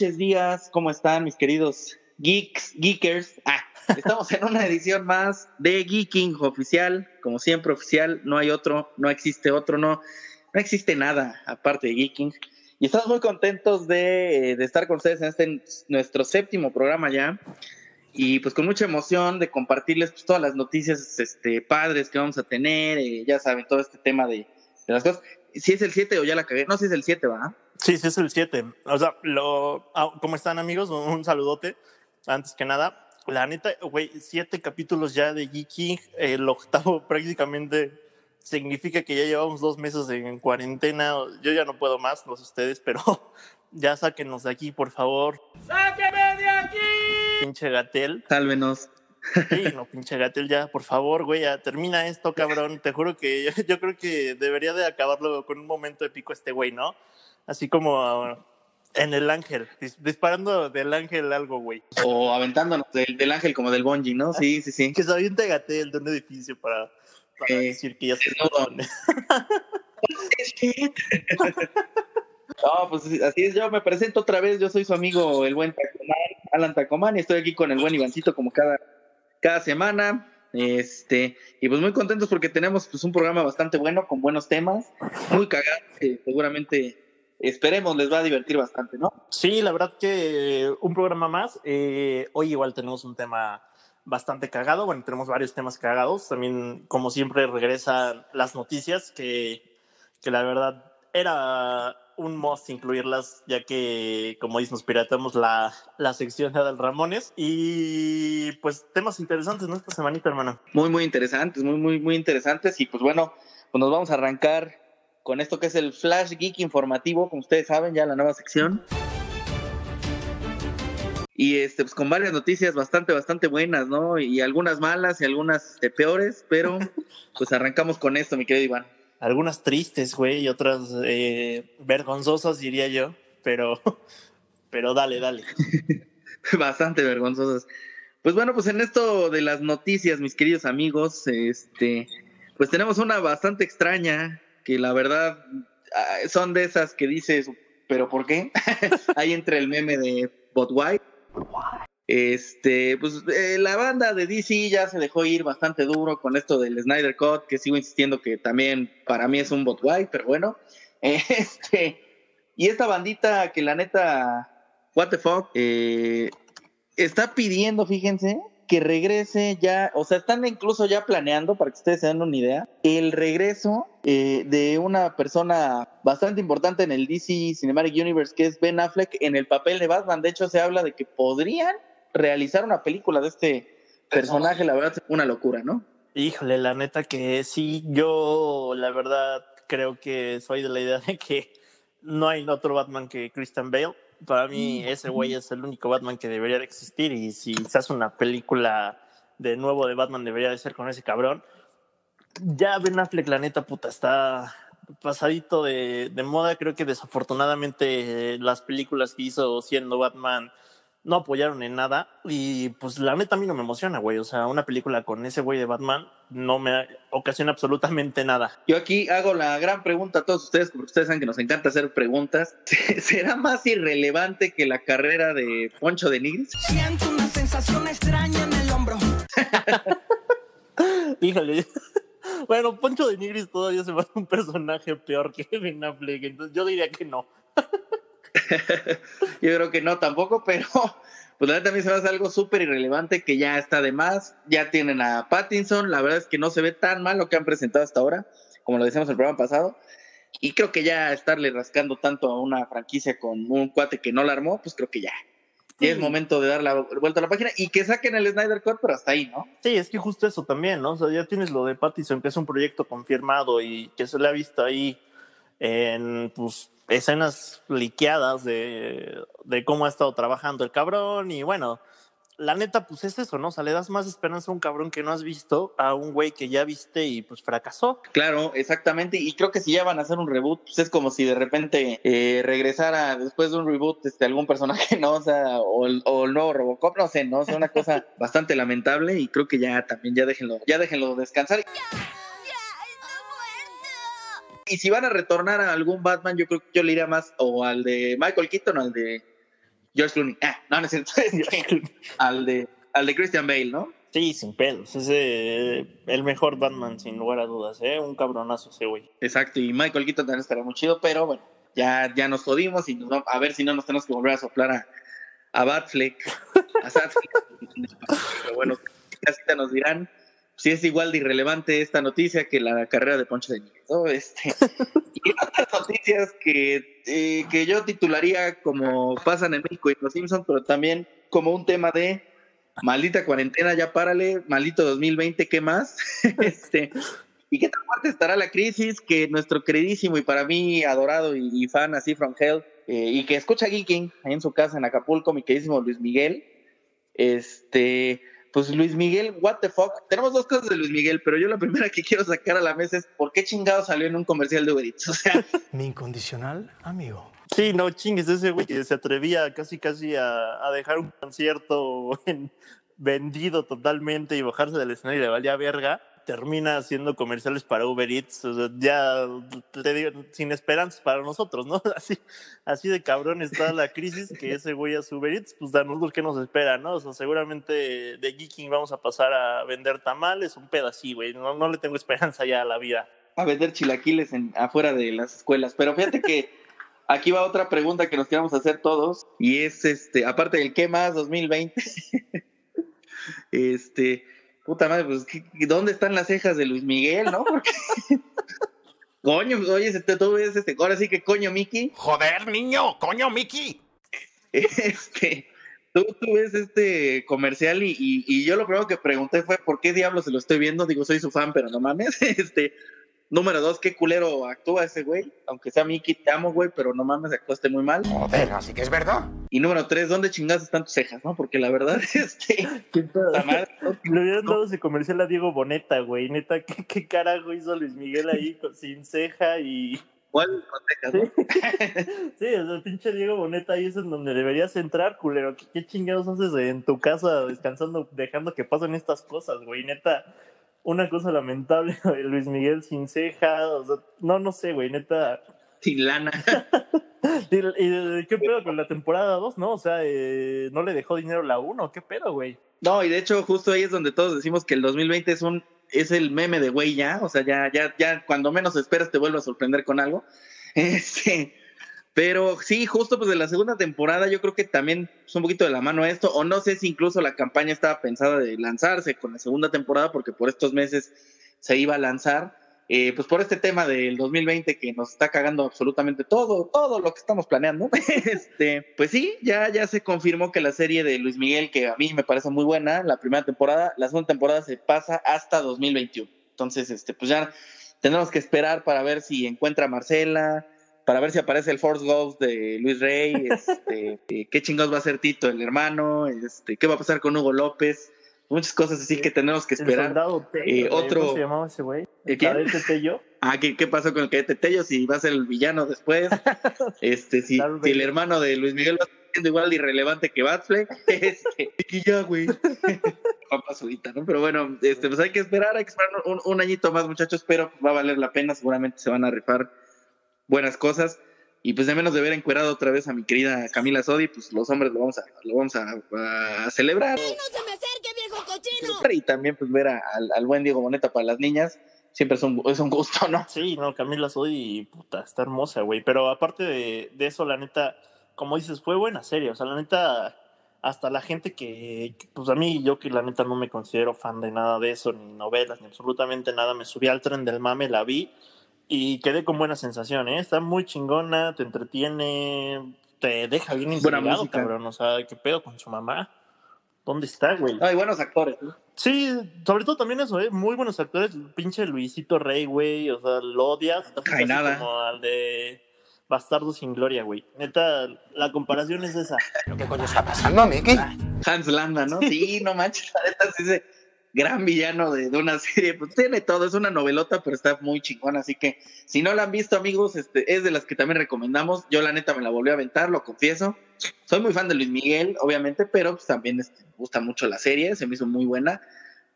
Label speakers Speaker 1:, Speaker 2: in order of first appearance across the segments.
Speaker 1: noches, días. ¿Cómo están mis queridos geeks, geekers? Ah, estamos en una edición más de Geeking oficial. Como siempre, oficial. No hay otro, no existe otro, no, no existe nada aparte de Geeking. Y estamos muy contentos de, de estar con ustedes en este nuestro séptimo programa ya. Y pues con mucha emoción de compartirles pues, todas las noticias este, padres que vamos a tener. eh, ya saben, todo este tema de, de las cosas. Si es el 7 o ya la cagué. No, si es el 7, ¿va?
Speaker 2: Sí, sí, es el 7. O sea, lo, ah, ¿cómo están amigos? Un, saludote. Antes que nada, la neta, güey, siete capítulos ya de Geeking, el octavo prácticamente significa que ya llevamos dos meses en cuarentena. Yo ya no puedo más, no sé ustedes, pero ya sáquenos de aquí, por favor.
Speaker 3: ¡Sáqueme de aquí!
Speaker 2: Pinche Gatel.
Speaker 1: Sálvenos.
Speaker 2: Sí, no, pinche Gatel, ya, por favor, güey, ya termina esto, cabrón. Te juro que yo, yo creo que debería de acabarlo con un momento épico este güey, ¿no? Así como en el ángel, dis- disparando del ángel algo, güey.
Speaker 1: O aventándonos del, del ángel como del bungee, ¿no? Sí, sí, sí.
Speaker 2: Que se aviente Gatel de un edificio para, para
Speaker 1: Eh,
Speaker 2: decir que ya se.
Speaker 1: No, pues así es, yo me presento otra vez, yo soy su amigo el buen Tacomán, Alan Tacomán, y estoy aquí con el buen Ivancito como cada, cada semana. Este, y pues muy contentos porque tenemos pues un programa bastante bueno, con buenos temas, muy cagados, que seguramente esperemos les va a divertir bastante, ¿no?
Speaker 2: Sí, la verdad que un programa más. Eh, hoy igual tenemos un tema bastante cagado. Bueno, tenemos varios temas cagados. También, como siempre, regresan las noticias, que, que la verdad era un must incluirlas, ya que, como dices, nos piratamos la, la sección de Adal Ramones. Y pues temas interesantes, ¿no? Esta semanita, hermano.
Speaker 1: Muy, muy interesantes, muy, muy, muy interesantes. Y pues bueno, pues nos vamos a arrancar con esto que es el Flash Geek informativo, como ustedes saben, ya la nueva sección. Y este, pues con varias noticias bastante, bastante buenas, ¿no? Y algunas malas y algunas este, peores, pero pues arrancamos con esto, mi querido Iván.
Speaker 2: Algunas tristes, güey, y otras eh, vergonzosas, diría yo. Pero, pero dale, dale.
Speaker 1: bastante vergonzosas. Pues bueno, pues en esto de las noticias, mis queridos amigos, este, pues tenemos una bastante extraña, que la verdad ah, son de esas que dices, pero ¿por qué? Ahí entre el meme de But Why. Este, pues eh, la banda de DC ya se dejó ir bastante duro con esto del Snyder Cut, que sigo insistiendo que también para mí es un But Why, pero bueno. Este, y esta bandita que la neta, what the fuck, eh, está pidiendo, fíjense, que regrese ya, o sea, están incluso ya planeando, para que ustedes se den una idea, el regreso eh, de una persona bastante importante en el DC Cinematic Universe, que es Ben Affleck, en el papel de Batman. De hecho, se habla de que podrían realizar una película de este personaje, la verdad, una locura, ¿no?
Speaker 2: Híjole, la neta que sí, yo la verdad creo que soy de la idea de que no hay otro Batman que Christian Bale. Para mí ese güey es el único Batman que debería de existir y si se hace una película de nuevo de Batman debería de ser con ese cabrón. Ya Ben Affleck, la neta puta, está pasadito de, de moda. Creo que desafortunadamente eh, las películas que hizo siendo Batman no apoyaron en nada y pues la neta a mí no me emociona, güey. O sea, una película con ese güey de Batman no me ocasiona absolutamente nada.
Speaker 1: Yo aquí hago la gran pregunta a todos ustedes, porque ustedes saben que nos encanta hacer preguntas. ¿Será más irrelevante que la carrera de Poncho de Nigris?
Speaker 3: Siento una sensación extraña en el hombro.
Speaker 2: Híjole. Bueno, Poncho de Nigris todavía se va a un personaje peor que Ben Affleck, entonces yo diría que no.
Speaker 1: Yo creo que no tampoco, pero pues la a mí se me hace algo súper irrelevante que ya está de más. Ya tienen a Pattinson, la verdad es que no se ve tan mal lo que han presentado hasta ahora, como lo decíamos el programa pasado. Y creo que ya estarle rascando tanto a una franquicia con un cuate que no la armó, pues creo que ya. Ya es
Speaker 2: Sí.
Speaker 1: momento de dar la vuelta a la página y que saquen el Snyder Cut, pero hasta ahí, ¿no?
Speaker 2: Sí, es que justo eso también, ¿no? O sea, ya tienes lo de Pattinson, que es un proyecto confirmado y que se le ha visto ahí en pues, escenas liqueadas de, de cómo ha estado trabajando el cabrón. Y bueno, la neta, pues es eso, ¿no? O sea, le das más esperanza a un cabrón que no has visto a un güey que ya viste y pues fracasó.
Speaker 1: Claro, exactamente. Y creo que si ya van a hacer un reboot, pues es como si de repente eh, regresara después de un reboot este, algún personaje, ¿no? O sea, o el, o el nuevo Robocop, no sé, ¿no? O sea, una cosa bastante lamentable y creo que ya también ya déjenlo, ya déjenlo descansar. Y si van a retornar a algún Batman, yo creo que yo le iría más o al de Michael Keaton o al de George Clooney. Ah, no, no es cierto. Al, de, al de Christian Bale, ¿no?
Speaker 2: Sí, sin pelos. Es eh, el mejor Batman, sin lugar a dudas, ¿eh? Un cabronazo ese güey.
Speaker 1: Exacto, y Michael Keaton también estará muy chido, pero bueno, ya, ya nos jodimos y nos vamos, a ver si no nos tenemos que volver a soplar a, a Batfleck, a Satfleck. pero bueno, casi te nos dirán si es igual de irrelevante esta noticia que la carrera de Poncho de Niño. ¿no? Este, y otras noticias que, eh, que yo titularía como pasan en México y los Simpsons, pero también como un tema de maldita cuarentena, ya párale, maldito 2020, ¿qué más? este, ¿Y qué tan fuerte estará la crisis que nuestro queridísimo y para mí adorado y, y fan así from hell, eh, y que escucha Geeking en su casa en Acapulco, mi queridísimo Luis Miguel, este, pues Luis Miguel, what the fuck. Tenemos dos cosas de Luis Miguel, pero yo la primera que quiero sacar a la mesa es ¿por qué chingado salió en un comercial de Uber Eats? O sea,
Speaker 4: Mi incondicional amigo.
Speaker 2: Sí, no chingues, ese güey que se atrevía casi casi a, a dejar un concierto en- vendido totalmente y bajarse del escenario y le valía verga, termina haciendo comerciales para Uber Eats, o sea, ya te digo, sin esperanzas para nosotros, ¿no? Así, así de cabrón está la crisis que ese güey hace Uber Eats, pues a nosotros qué nos espera, ¿no? O sea, seguramente de Geeking vamos a pasar a vender tamales, un pedacito, güey, no, no le tengo esperanza ya a la vida.
Speaker 1: a vender chilaquiles en, afuera de las escuelas. Pero fíjate que aquí va otra pregunta que nos queremos hacer todos y es este, aparte del ¿qué más 2020? este, puta madre, pues ¿qué- ¿dónde están las cejas de Luis Miguel, no? Porque coño, oye, este, tú ves este, ahora sí que coño, Mickey,
Speaker 5: Joder, niño, coño, Mickey.
Speaker 1: este, tú, tú ves este comercial y, y, y yo lo primero que pregunté fue ¿por qué diablos se lo estoy viendo? Digo, soy su fan, pero no mames, este, número dos, qué culero actúa ese güey, aunque sea Mickey, te amo, güey, pero no mames, actuaste muy mal.
Speaker 5: Joder, así que es verdad.
Speaker 1: Y número tres, ¿dónde chingadas están tus cejas, no? Porque la verdad, este, puta madre, ¿no?
Speaker 2: Le hubieran dado ese comercial a Diego Boneta, güey. Neta, ¿qué, qué carajo hizo Luis Miguel ahí con- sin ceja y.
Speaker 1: ¿Cuál con cejas, no?
Speaker 2: Sí, o sea, pinche Diego Boneta ahí es en donde deberías entrar, culero. ¿Qué, qué chingados haces en tu casa descansando, dejando que pasen estas cosas, güey? Neta, una cosa lamentable, güey, Luis Miguel sin ceja, o sea, no, no sé, güey, neta.
Speaker 1: Sin lana.
Speaker 2: ¿Y, y qué pedo con la temporada 2, no? O sea, eh, ¿no le dejó dinero la 1? ¿Qué pedo, güey?
Speaker 1: No, y de hecho, justo ahí es donde todos decimos que el 2020 es un es el meme de güey ya, o sea, ya, ya, ya cuando menos esperas te vuelve a sorprender con algo. Este, pero sí, justo pues de la segunda temporada, yo creo que también es un poquito de la mano esto, o no sé si incluso la campaña estaba pensada de lanzarse con la segunda temporada, porque por estos meses se iba a lanzar. eh, pues por este tema del 2020 que nos está cagando absolutamente todo, todo lo que estamos planeando, este, pues sí, ya, ya se confirmó que la serie de Luis Miguel, que a mí me parece muy buena, la primera temporada, la segunda temporada se pasa hasta 2021. Entonces, este, pues ya tenemos que esperar para ver si encuentra a Marcela, para ver si aparece el Force Ghost de Luis Rey, este, eh, qué chingados va a hacer Tito, el hermano, este, qué va a pasar con Hugo López, muchas cosas así que tenemos que
Speaker 2: El
Speaker 1: esperar.
Speaker 2: soldado Tello,
Speaker 1: Eh,
Speaker 2: güey,
Speaker 1: otro-
Speaker 2: ¿Cómo se llamaba ese güey?
Speaker 1: ¿Eh, quién?
Speaker 2: Cadete Tello.
Speaker 1: Ah, ¿qué, qué pasó con el cadete Tello? Si va a ser el villano después. Este, si, el hermano de Luis Miguel va a ser igual de irrelevante que Batfleck. Este, y ya, güey. Juan Pazurita, ¿no? Pero bueno, este, pues hay que esperar, hay que esperar un, un añito más, muchachos, pero va a valer la pena. Seguramente se van a rifar buenas cosas. Y pues de menos de ver encuerado otra vez a mi querida Camila Sodi, pues los hombres lo vamos a, lo vamos a, a celebrar.
Speaker 6: ¡No se me acerque, viejo cochino!
Speaker 1: Y también pues ver a- al, al buen Diego Boneta para las niñas. Siempre es un, es un gusto, ¿no?
Speaker 2: Sí, no, Camila Sodi, puta, está hermosa, güey. Pero aparte de, de eso, la neta, como dices, fue buena serie. O sea, la neta, hasta la gente que, que, pues a mí, yo que la neta no me considero fan de nada de eso, ni novelas, ni absolutamente nada, me subí al tren del mame, la vi y quedé con buena sensación, ¿eh? Está muy chingona, te entretiene, te deja bien intrigado, cabrón. O sea, ¿qué pedo con su mamá? ¿Dónde está, güey?
Speaker 1: Hay buenos actores, ¿no?
Speaker 2: Sí, sobre todo también eso, ¿eh? Muy buenos actores. Pinche Luisito Rey, güey. O sea, lo odias.
Speaker 1: Ay, nada.
Speaker 2: Como al de Bastardo sin Gloria, güey. Neta, la comparación es esa.
Speaker 5: ¿Pero qué coño está pasando, Mickey?
Speaker 1: Hans Landa, ¿no? Sí, no manches, la neta sí ese gran villano de, una serie, pues tiene todo, es una novelota, pero está muy chingona, así que si no la han visto, amigos, este, es de las que también recomendamos. Yo la neta me la volví a aventar, lo confieso. Soy muy fan de Luis Miguel, obviamente, pero pues también este, me gusta mucho la serie, se me hizo muy buena.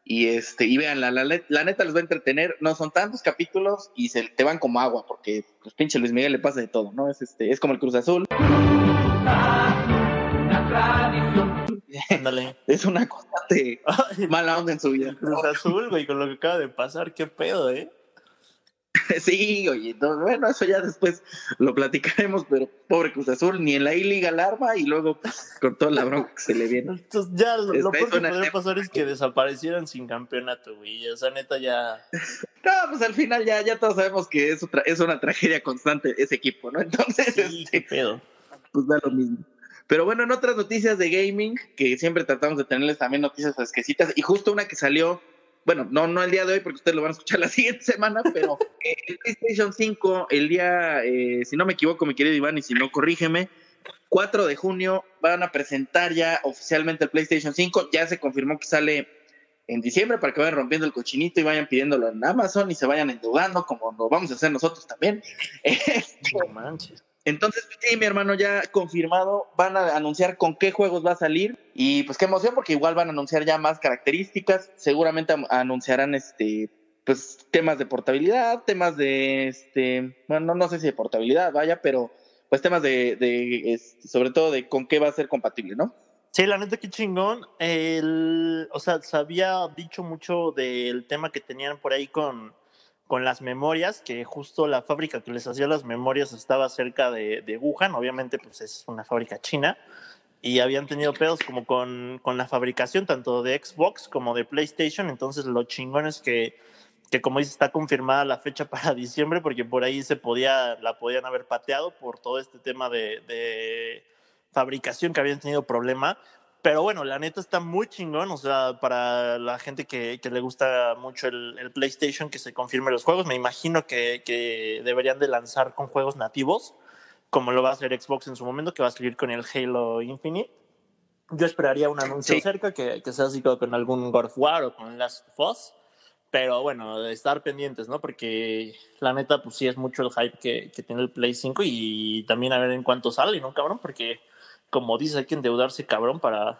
Speaker 1: Y este, y vean, la, neta les va a entretener, no son tantos capítulos y se te van como agua, porque pues pinche Luis Miguel le pasa de todo, ¿no? Es este, es como el Cruz Azul.
Speaker 2: Ándale.
Speaker 1: Es una constante mala onda en su vida.
Speaker 2: Cruz Azul, güey, con lo que acaba de pasar, qué pedo, ¿eh?
Speaker 1: Sí, oye, no, bueno, eso ya después lo platicaremos, pero pobre Cruz Azul, ni en la I-Liga alarma y luego pues, con toda la bronca que se le viene.
Speaker 2: Entonces, ya lo, lo peor que podría pasar es que desaparecieran sin campeonato, güey. O sea, neta, ya.
Speaker 1: No, pues al final ya, ya todos sabemos que es, otra, es una tragedia constante ese equipo, ¿no? Entonces,
Speaker 2: Sí, qué
Speaker 1: este,
Speaker 2: pedo.
Speaker 1: pues da lo mismo. Pero bueno, en otras noticias de gaming, que siempre tratamos de tenerles también noticias fresquecitas, y justo una que salió, bueno, no, no el día de hoy, porque ustedes lo van a escuchar la siguiente semana, pero eh, el PlayStation 5, el día, eh, si no me equivoco, mi querido Iván, y si no, corrígeme, 4 de junio van a presentar ya oficialmente el PlayStation 5, ya se confirmó que sale en diciembre para que vayan rompiendo el cochinito y vayan pidiéndolo en Amazon y se vayan endeudando, como lo vamos a hacer nosotros también. Este,
Speaker 2: No manches.
Speaker 1: Entonces, sí, mi hermano, ya confirmado, van a anunciar con qué juegos va a salir y pues qué emoción porque igual van a anunciar ya más características, seguramente am- anunciarán este pues temas de portabilidad, temas de este, bueno, no, no sé si de portabilidad, vaya, pero pues temas de, de este, sobre todo de con qué va a ser compatible, ¿no?
Speaker 2: Sí, la neta, qué chingón. El, o sea, se había dicho mucho del tema que tenían por ahí con, con las memorias, que justo la fábrica que les hacía las memorias estaba cerca de, Wuhan, obviamente pues es una fábrica china, y habían tenido pedos como con, con la fabricación tanto de Xbox como de PlayStation, entonces lo chingón es que, que como dice, está confirmada la fecha para diciembre, porque por ahí se podía, la podían haber pateado por todo este tema de fabricación que habían tenido problema. Pero bueno, la neta está muy chingón, o sea, para la gente que, que le gusta mucho el, el PlayStation, que se confirme los juegos, me imagino que, que deberían de lanzar con juegos nativos, como lo va a hacer Xbox en su momento, que va a salir con el Halo Infinite. Yo esperaría un anuncio
Speaker 1: Sí.
Speaker 2: cerca, que, que sea así como con algún God of War o con Last of Us, pero bueno, de estar pendientes, ¿no? Porque la neta, pues sí es mucho el hype que, que tiene el Play 5 y también a ver en cuánto sale, ¿no, cabrón? Porque como dices, hay que endeudarse, cabrón, para,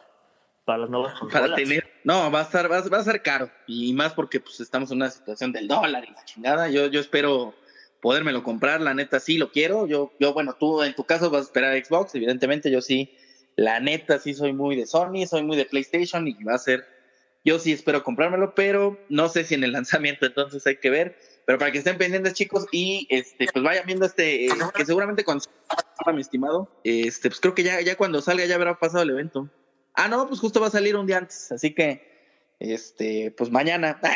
Speaker 2: para las nuevas consolas.
Speaker 1: Para tener, no, va a estar, va, va a ser caro y más porque pues estamos en una situación del dólar y la chingada. Yo, yo espero podérmelo comprar, la neta sí lo quiero. Yo, yo, bueno, tú en tu caso vas a esperar Xbox, evidentemente yo sí, la neta sí soy muy de Sony, soy muy de PlayStation y va a ser, yo sí espero comprármelo, pero no sé si en el lanzamiento, entonces hay que ver. Pero para que estén pendientes, chicos, y este, pues vayan viendo este, eh, que seguramente cuando salga, mi estimado, este, pues creo que ya, ya cuando salga ya habrá pasado el evento. Ah, no, pues justo va a salir un día antes, así que, este, pues mañana.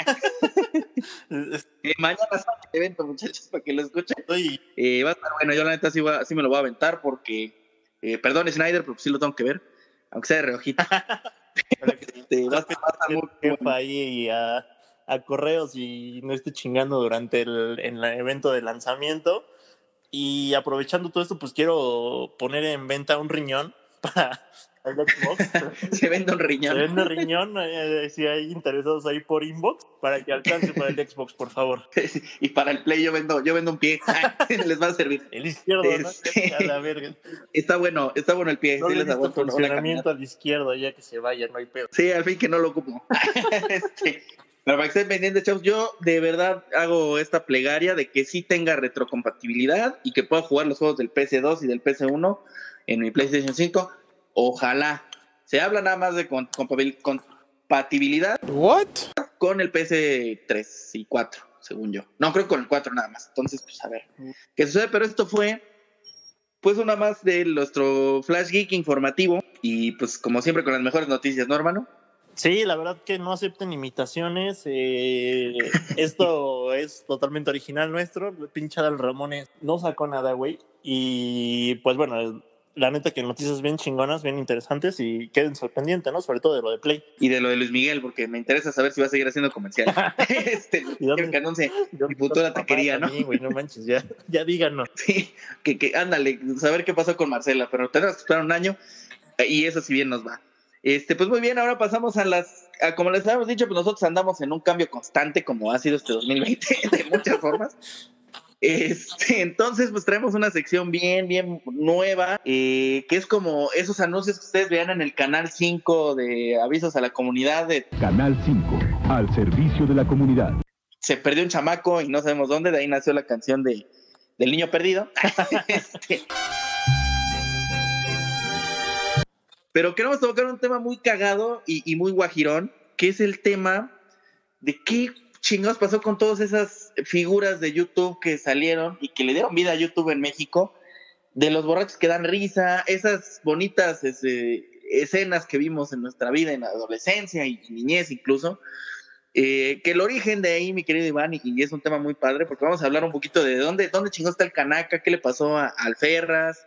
Speaker 1: Eh, mañana sale el evento, muchachos, para que lo escuchen. Eh, va a estar bueno, yo la neta sí, me lo voy a aventar porque, eh, perdón Snyder, pero sí lo tengo que ver, aunque sea de reojito. Este, va a estar- va a estar muy
Speaker 2: jefa
Speaker 1: bueno.
Speaker 2: ahí a, a correos y no esté chingando durante el, en el evento de lanzamiento. Y aprovechando todo esto, pues quiero poner en venta un riñón para el Xbox.
Speaker 1: Se vende un
Speaker 2: Se
Speaker 1: riñón.
Speaker 2: vende riñón, eh, si hay interesados ahí por inbox, para que alcance para el Xbox, por favor.
Speaker 1: y para el play yo vendo, yo vendo un pie. les va a servir.
Speaker 2: El izquierdo, ¿no?
Speaker 1: Este-
Speaker 2: A la verga.
Speaker 1: Está bueno, está bueno el pie.
Speaker 2: No
Speaker 1: sí
Speaker 2: le
Speaker 1: les aguanto
Speaker 2: funcionamiento al izquierdo, ya que se vaya, no hay pedo.
Speaker 1: Sí, al fin que no lo ocupo. Este, pero para que estén pendientes, chavos, yo de verdad hago esta plegaria de que sí tenga retrocompatibilidad y que pueda jugar los juegos del PS2 y del PS1 en mi PlayStation 5. Ojalá. Se habla nada más de compatibilidad
Speaker 4: What?
Speaker 1: con el PS3 y 4, según yo. No, creo que con el 4 nada más. Entonces, pues a ver qué sucede. Pero esto fue, pues, una más de nuestro Flash Geek informativo. Y pues, como siempre, con las mejores noticias, ¿no, hermano?
Speaker 2: Sí, la verdad que no acepten imitaciones. eh, esto es totalmente original nuestro. El pinche Adal Ramones no sacó nada, güey. Y pues bueno, la neta que noticias bien chingonas, bien interesantes y queden sorprendentes, ¿no? Sobre todo de lo de Play.
Speaker 1: y de lo de Luis Miguel, porque me interesa saber si va a seguir haciendo comercial. este,
Speaker 2: ¿Y dónde-
Speaker 1: quiero que anuncie mi futura taquería, ¿no?
Speaker 2: güey, no manches, ya, ya díganos.
Speaker 1: Sí, que, que ándale, saber qué pasó con Marcela, pero tenemos que esperar un año y eso si bien nos va. Este, pues muy bien, ahora pasamos a las, a como les habíamos dicho, pues nosotros andamos en un cambio constante, como ha sido este 2020, de muchas formas. Este, entonces, pues traemos una sección bien, bien nueva, eh, que es como esos anuncios que ustedes vean en el canal 5 de avisos a la comunidad de
Speaker 7: Canal 5, al servicio de la comunidad.
Speaker 1: se perdió un chamaco y no sabemos dónde, de ahí nació la canción de, del niño perdido. Este, Pero queremos tocar un tema muy cagado y, muy guajirón, que es el tema de qué chingados pasó con todas esas figuras de YouTube que salieron y que le dieron vida a YouTube en México, de los borrachos que dan risa, esas bonitas ese, escenas que vimos en nuestra vida, en la adolescencia y niñez incluso, eh, que el origen de ahí, mi querido Iván, y, es un tema muy padre, porque vamos a hablar un poquito de dónde, dónde chingó está el Canaca, qué le pasó al Ferras,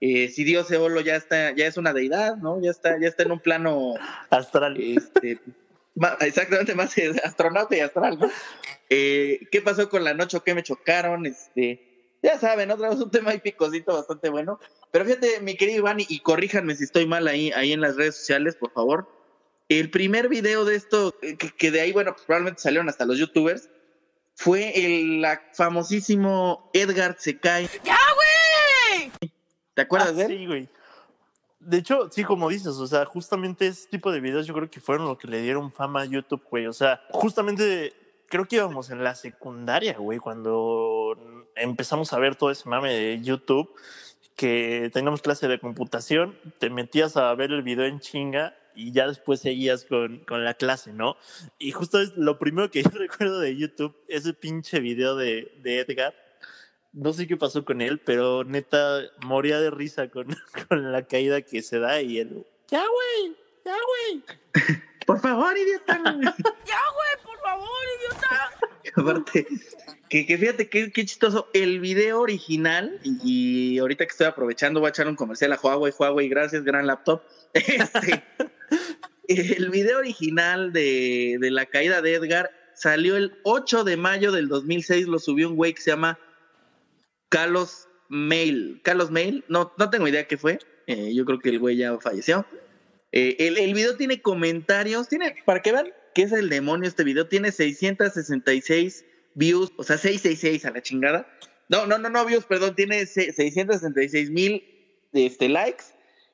Speaker 1: eh, si Dios Eolo ya está, ya es una deidad, ¿no? Ya está, ya está en un plano
Speaker 2: Astral.
Speaker 1: este, exactamente más astronauta y astral, ¿no? Eh, ¿Qué pasó con la noche? ¿Qué me chocaron? Este, ya saben, otra vez un tema ahí picosito bastante bueno. Pero fíjate, mi querido Iván, y, y corríjanme si estoy mal ahí, ahí en las redes sociales, por favor. El primer video de esto, eh, que, que de ahí, bueno, pues probablemente salieron hasta los youtubers, fue el la famosísimo Edgar se cae.
Speaker 3: ¡Ya!
Speaker 1: ¿Te acuerdas
Speaker 2: Ah,
Speaker 1: de él?
Speaker 2: Sí, güey. De hecho, sí, como dices, o sea, justamente ese tipo de videos yo creo que fueron lo que le dieron fama a YouTube, güey. O sea, justamente creo que íbamos en la secundaria, güey, cuando empezamos a ver todo ese mame de YouTube, que teníamos clase de computación, te metías a ver el video en chinga y ya después seguías con, con la clase, ¿no? Y justo es lo primero que yo recuerdo de YouTube, ese pinche video de, de Edgar. No sé qué pasó con él, pero neta moría de risa con, con la caída que se da y él. Ya, güey, ya, güey.
Speaker 1: Por favor, idiota.
Speaker 3: ¡Ya, güey! ¡Por favor, idiota!
Speaker 1: Aparte, que, que fíjate que qué chistoso. El video original, y, y ahorita que estoy aprovechando, voy a echar un comercial a Huawei. Huawei, gracias, gran laptop. Este, el video original de, de la caída de Edgar salió el 8 de mayo del 2006. Lo subió un güey que se llama Carlos Mail. Carlos Mail, no, no tengo idea qué fue. Eh, yo creo que el güey ya falleció. Eh, el, el video tiene comentarios, tiene, para que vean que es el demonio este video, tiene 666 views, o sea, 666 a la chingada. No, no, no, no views, perdón, tiene se- 666 mil este, likes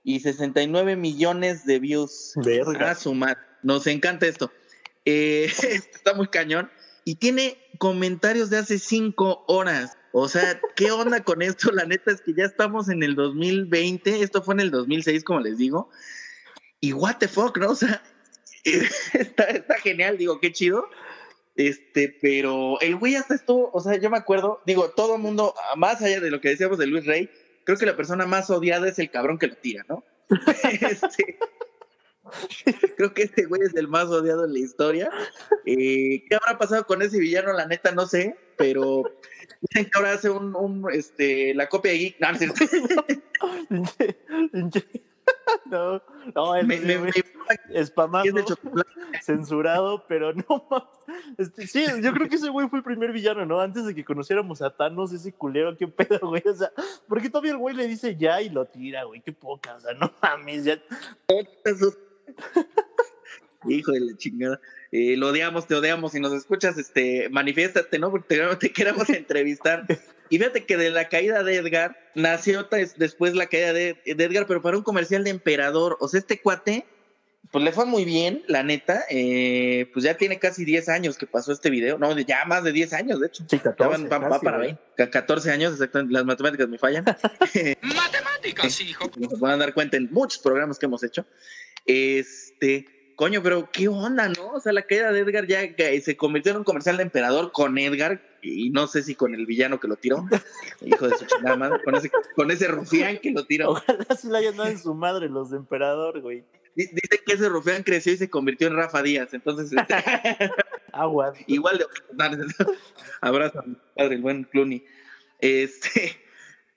Speaker 1: y 69 millones de views.
Speaker 2: Verga.
Speaker 1: A su madre. Nos encanta esto. Eh, está muy cañón. Y tiene comentarios de hace cinco horas. O sea, ¿qué onda con esto? La neta es que ya estamos en el 2020. Esto fue en el 2006, como les digo. Y what the fuck, ¿no? O sea, está, está genial. Digo, qué chido. Este, pero el güey hasta estuvo, o sea, yo me acuerdo, digo, todo mundo, más allá de lo que decíamos de Luis Rey, creo que la persona más odiada es el cabrón que lo tira, ¿no? Este, creo que este güey es el más odiado en la historia. Eh, ¿Qué habrá pasado con ese villano? La neta no sé, pero dicen que ahora hace un, un, este, la copia de Geek. No, no
Speaker 2: pinche- No, no, es
Speaker 1: me, me, me,
Speaker 2: spamado,
Speaker 1: es de chocolate.
Speaker 2: censurado, pero no mames. Este, sí, yo creo que ese güey fue el primer villano, ¿no? Antes de que conociéramos a Thanos, ese culero, qué pedo, güey. O sea, porque todavía el güey le dice ya y lo tira, güey, qué poca, o sea, no mames, ya.
Speaker 1: Hijo de la chingada. Eh, lo odiamos, te odiamos. Si nos escuchas, este, manifiéstate, ¿no? Porque te, te queremos entrevistar. Y fíjate que de la caída de Edgar nació des- después la caída de, de Edgar, pero para un comercial de Emperador. O sea, este cuate, pues le fue muy bien, la neta. Eh, pues ya tiene casi 10 años que pasó este video. No, ya más de 10 años, de hecho.
Speaker 2: Sí,
Speaker 1: Ya
Speaker 2: 14,
Speaker 1: van- van- va
Speaker 2: casi,
Speaker 1: para
Speaker 2: güey.
Speaker 1: 20, ca- 14 años, exactamente. Las matemáticas me fallan.
Speaker 5: Matemáticas, hijo.
Speaker 1: como se puedan dar cuenta en muchos programas que hemos hecho. Este, coño, pero qué onda, ¿no? O sea, la caída de Edgar ya se convirtió en un comercial de emperador con Edgar y no sé si con el villano que lo tiró, hijo de su chingada madre, con ese, con ese rufián que lo tiró.
Speaker 2: Ojalá sí le hayan dado en su madre los de Emperador, güey.
Speaker 1: Di- Dice que ese rufián creció y se convirtió en Rafa Díaz, entonces este,
Speaker 2: Agua.
Speaker 1: igual de abrazo a mi padre, el buen Clooney. Este,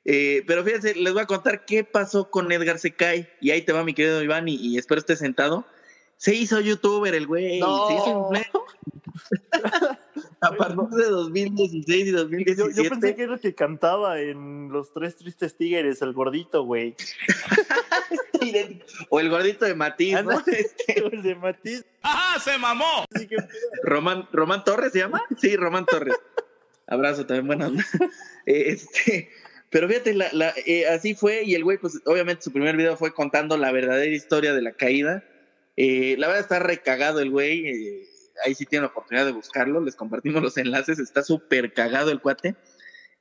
Speaker 1: eh, pero fíjense, les voy a contar qué pasó con Edgar se cae. Y ahí te va mi querido Iván, y, y espero estés sentado. Se hizo youtuber el güey,
Speaker 2: No.
Speaker 1: se hizo a partir de 2016 y
Speaker 2: Yo,
Speaker 1: 2017.
Speaker 2: yo pensé que era el que cantaba en Los Tres Tristes Tigres, el gordito, güey.
Speaker 1: O el gordito de Matiz, ¿no?
Speaker 2: El de Matiz.
Speaker 5: ¡Ajá, se mamó!
Speaker 2: Que,
Speaker 1: Román, Román Torres se llama. Sí, Román Torres. Abrazo también, buena onda. Este, pero fíjate, la, la, eh, así fue, y el güey, pues obviamente su primer video fue contando la verdadera historia de la caída. Eh, la verdad está recagado el güey. eh, ahí sí tienen la oportunidad de buscarlo. Les compartimos los enlaces. Está súper cagado el cuate.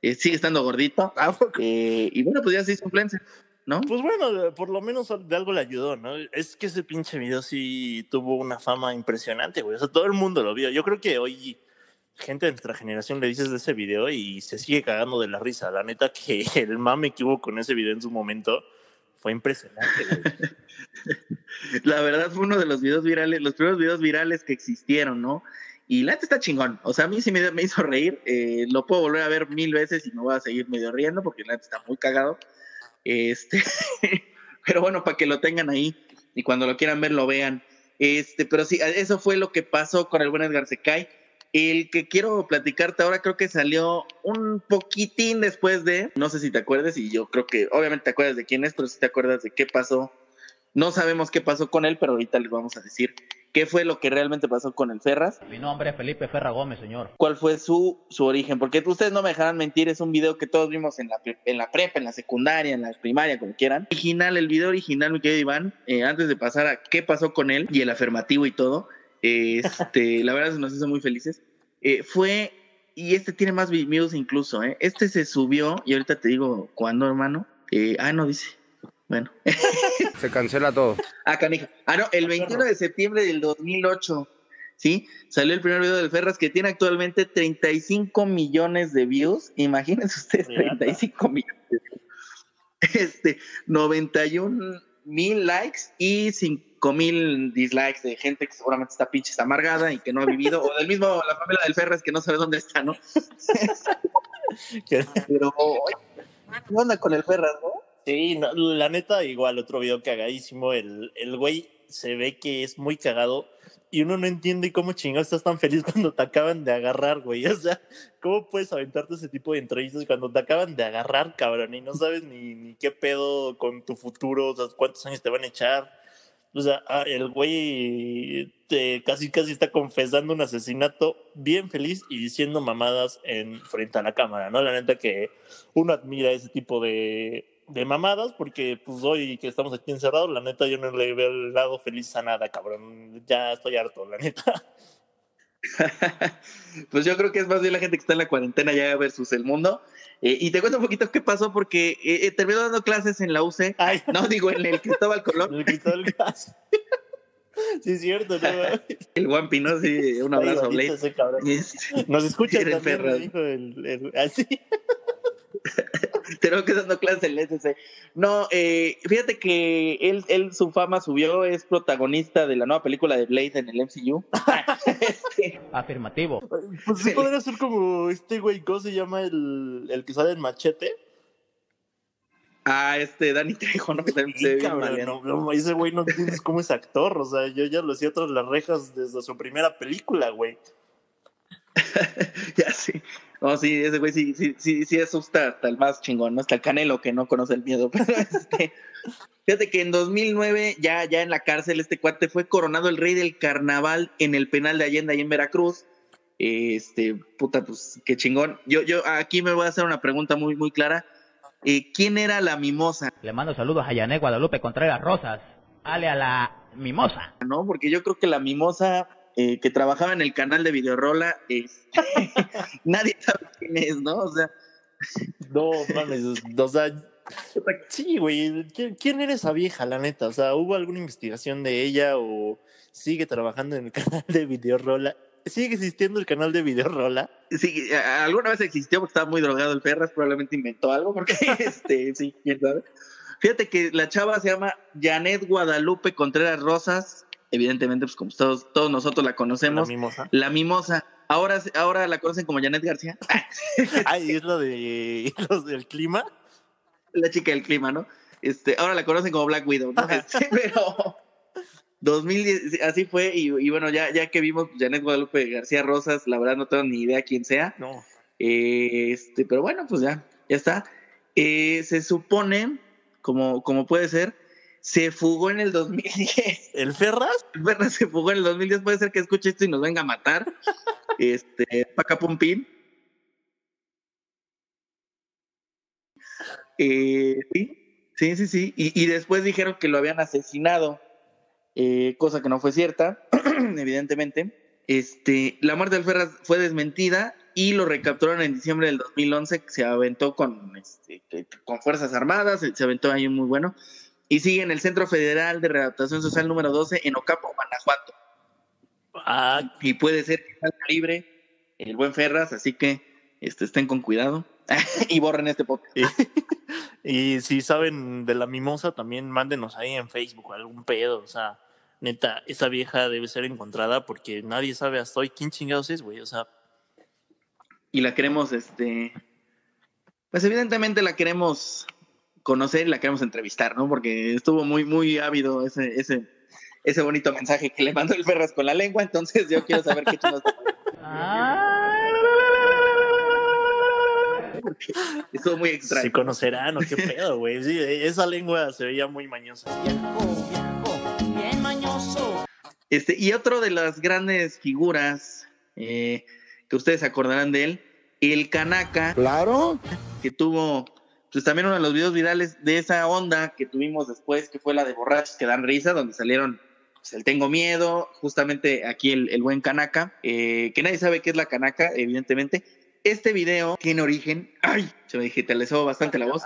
Speaker 1: Eh, sigue estando gordito.
Speaker 2: ¿a poco?
Speaker 1: Eh, y bueno, pues ya se hizo influencer. ¿no?
Speaker 2: Pues bueno, por lo menos de algo le ayudó, ¿no? Es que ese pinche video sí tuvo una fama impresionante, güey. O sea, todo el mundo lo vio. Yo creo que hoy gente de nuestra generación le dices de ese video y se sigue cagando de la risa. La neta que el mame que hubo con ese video en su momento fue impresionante.
Speaker 1: La verdad fue uno de los videos virales, los primeros videos virales que existieron, ¿no? Y la neta está chingón. O sea, a mí sí me, me hizo reír. Eh, lo puedo volver a ver mil veces y me voy a seguir medio riendo porque la neta está muy cagado. Este, pero bueno, para que lo tengan ahí y cuando lo quieran ver lo vean. Este, pero sí, eso fue lo que pasó con el buen Edgar Secay. El que quiero platicarte ahora creo que salió un poquitín después de, no sé si te acuerdas, y yo creo que obviamente te acuerdas de quién es, pero si te acuerdas de qué pasó. No sabemos qué pasó con él, pero ahorita les vamos a decir qué fue lo que realmente pasó con el Ferras.
Speaker 8: Mi nombre es Felipe Ferra Gómez, señor.
Speaker 1: ¿Cuál fue su, su origen? Porque ustedes no me dejarán mentir, es un video que todos vimos en la, en la prepa, en la secundaria, en la primaria, como quieran. Original, el video original, mi querido Iván, eh, antes de pasar a qué pasó con él y el afirmativo y todo, este, la verdad se nos hizo muy felices. Eh, fue, y este tiene más views incluso, ¿eh? Este se subió, y ahorita te digo cuándo, hermano. Ah, no dice. Bueno.
Speaker 9: se cancela todo.
Speaker 1: Ah, canijo. Ah, no, el 21 de septiembre del 2008, ¿sí? Salió el primer video del Ferras que tiene actualmente 35 millones de views. Imagínense ustedes, 35 millones de views. Este, 91 mil likes y 50 5000 dislikes de gente que seguramente está pinche está amargada y que no ha vivido, o del mismo, la Pamela del Ferres que no sabe dónde está, ¿no? Pero, ¿qué onda con el Ferres, no?
Speaker 2: Sí, no, la neta, igual, otro video cagadísimo. El, el güey se ve que es muy cagado y uno no entiende cómo chingado estás tan feliz cuando te acaban de agarrar, güey. O sea, ¿cómo puedes aventarte ese tipo de entrevistas cuando te acaban de agarrar, cabrón? Y no sabes ni, ni qué pedo con tu futuro, o sea, cuántos años te van a echar o sea, ah, el güey te, casi casi está confesando un asesinato bien feliz y diciendo mamadas en frente a la cámara, ¿no? La neta que uno admira ese tipo de, de mamadas, porque pues hoy que estamos aquí encerrados, la neta yo no le veo el lado feliz a nada, cabrón. Ya estoy harto, la neta.
Speaker 1: pues yo creo que es más bien la gente que está en la cuarentena ya versus el mundo. Eh, y te cuento un poquito qué pasó, porque eh, terminó dando clases en la UC.
Speaker 2: Ay.
Speaker 1: No, digo, en el Cristóbal Colón.
Speaker 2: El Cristóbal sí, es cierto, ¿no?
Speaker 1: el Wampi, ¿no? Sí, un abrazo, Blade.
Speaker 2: Ese. Nos escucha también, dijo el, el- así.
Speaker 1: Tenemos que dando clases en el SC. No, eh, fíjate que él, él, su fama subió, es protagonista de la nueva película de Blade en el MCU.
Speaker 8: Afirmativo.
Speaker 2: Pues sí podría ser como este güey, ¿cómo se llama el, el que sale en Machete?
Speaker 1: ah, este, Dani Trejo, ¿no? Que también se ve
Speaker 2: no, ese güey no entiendes cómo es actor, o sea, yo ya lo hacía tras las rejas desde su primera película, güey.
Speaker 1: ya sí. No, sí, ese güey sí, sí, sí, sí asusta hasta el más chingón, ¿no? Hasta el canelo que no conoce el miedo. Pero este, fíjate que en 2009, ya, ya en la cárcel, este cuate fue coronado el rey del carnaval en el penal de Allende, ahí en Veracruz. Este, puta, pues qué chingón. Yo, yo aquí me voy a hacer una pregunta muy, muy clara. Eh, ¿Quién era la mimosa?
Speaker 8: Le mando saludos a Yané Guadalupe Contreras Rosas. Ale a la mimosa.
Speaker 1: ¿No? Porque yo creo que la mimosa eh, que trabajaba en el canal de Videorola, este, nadie sabe quién es, ¿no? O sea,
Speaker 2: No, mames, o sea, sí, güey, ¿quién, quién era esa vieja, la neta? O sea, ¿hubo alguna investigación de ella o sigue trabajando en el canal de Videorola? ¿Sigue existiendo el canal de Videorola?
Speaker 1: Sí, alguna vez existió porque estaba muy drogado el Ferras, probablemente inventó algo, porque este, sí, quién sabe. Fíjate que la chava se llama Janet Guadalupe Contreras Rosas, evidentemente, pues como todos, todos nosotros la
Speaker 2: La
Speaker 1: conocemos,
Speaker 2: mimosa.
Speaker 1: la mimosa. Ahora, ahora la conocen como Janet García,
Speaker 2: Ay, es lo de los del clima.
Speaker 1: la chica del clima, ¿no? Este, ahora la conocen como Black Widow, ¿no? Este, pero 2010, así fue, y, y bueno, ya, ya que vimos Janet Guadalupe García Rosas, la verdad no tengo ni idea quién sea.
Speaker 2: No.
Speaker 1: Eh, este, pero bueno, pues ya, ya está. Eh, se supone, como, como puede ser, se fugó en el 2010.
Speaker 2: ¿El Ferras?
Speaker 1: Bueno, se fugó en el 2010. Puede ser que escuche esto y nos venga a matar. este, paca pumpín. Eh, sí, sí, sí, sí. Y, y después dijeron que lo habían asesinado, eh, cosa que no fue cierta, evidentemente. Este, la muerte del Ferraz fue desmentida y lo recapturaron en diciembre del 2011, que se aventó con, este, con Fuerzas Armadas, se aventó ahí muy bueno, y sigue en el Centro Federal de Readaptación Social número 12 en Ocapo, Guanajuato,
Speaker 2: Ah,
Speaker 1: y puede ser que salga libre el buen Ferras, así que este, estén con cuidado y borren este podcast.
Speaker 2: y, y si saben de la mimosa, también mándenos ahí en Facebook algún pedo. O sea, neta, esa vieja debe ser encontrada porque nadie sabe hasta hoy quién chingados es, güey. O sea,
Speaker 1: y la queremos, este, pues evidentemente la queremos conocer y la queremos entrevistar, ¿no? Porque estuvo muy, muy ávido ese, ese, ese bonito mensaje que le mandó el Ferras con la lengua, entonces yo quiero saber qué chingados. Porque Estuvo muy
Speaker 2: se
Speaker 1: extraño.
Speaker 2: conocerán o qué pedo, güey. Sí, esa lengua se veía muy mañosa.
Speaker 3: Bien mañoso.
Speaker 1: Este, y otro de las grandes figuras eh, que ustedes se acordarán de él, el Kanaka,
Speaker 9: Claro.
Speaker 1: que tuvo pues también uno de los videos virales de esa onda que tuvimos después, que fue la de borrachos que dan risa, donde salieron pues, el Tengo Miedo, justamente aquí el, el buen Kanaka, eh, que nadie sabe qué es la Kanaka, evidentemente. Este video tiene origen, ay, se me digitalizó bastante la voz.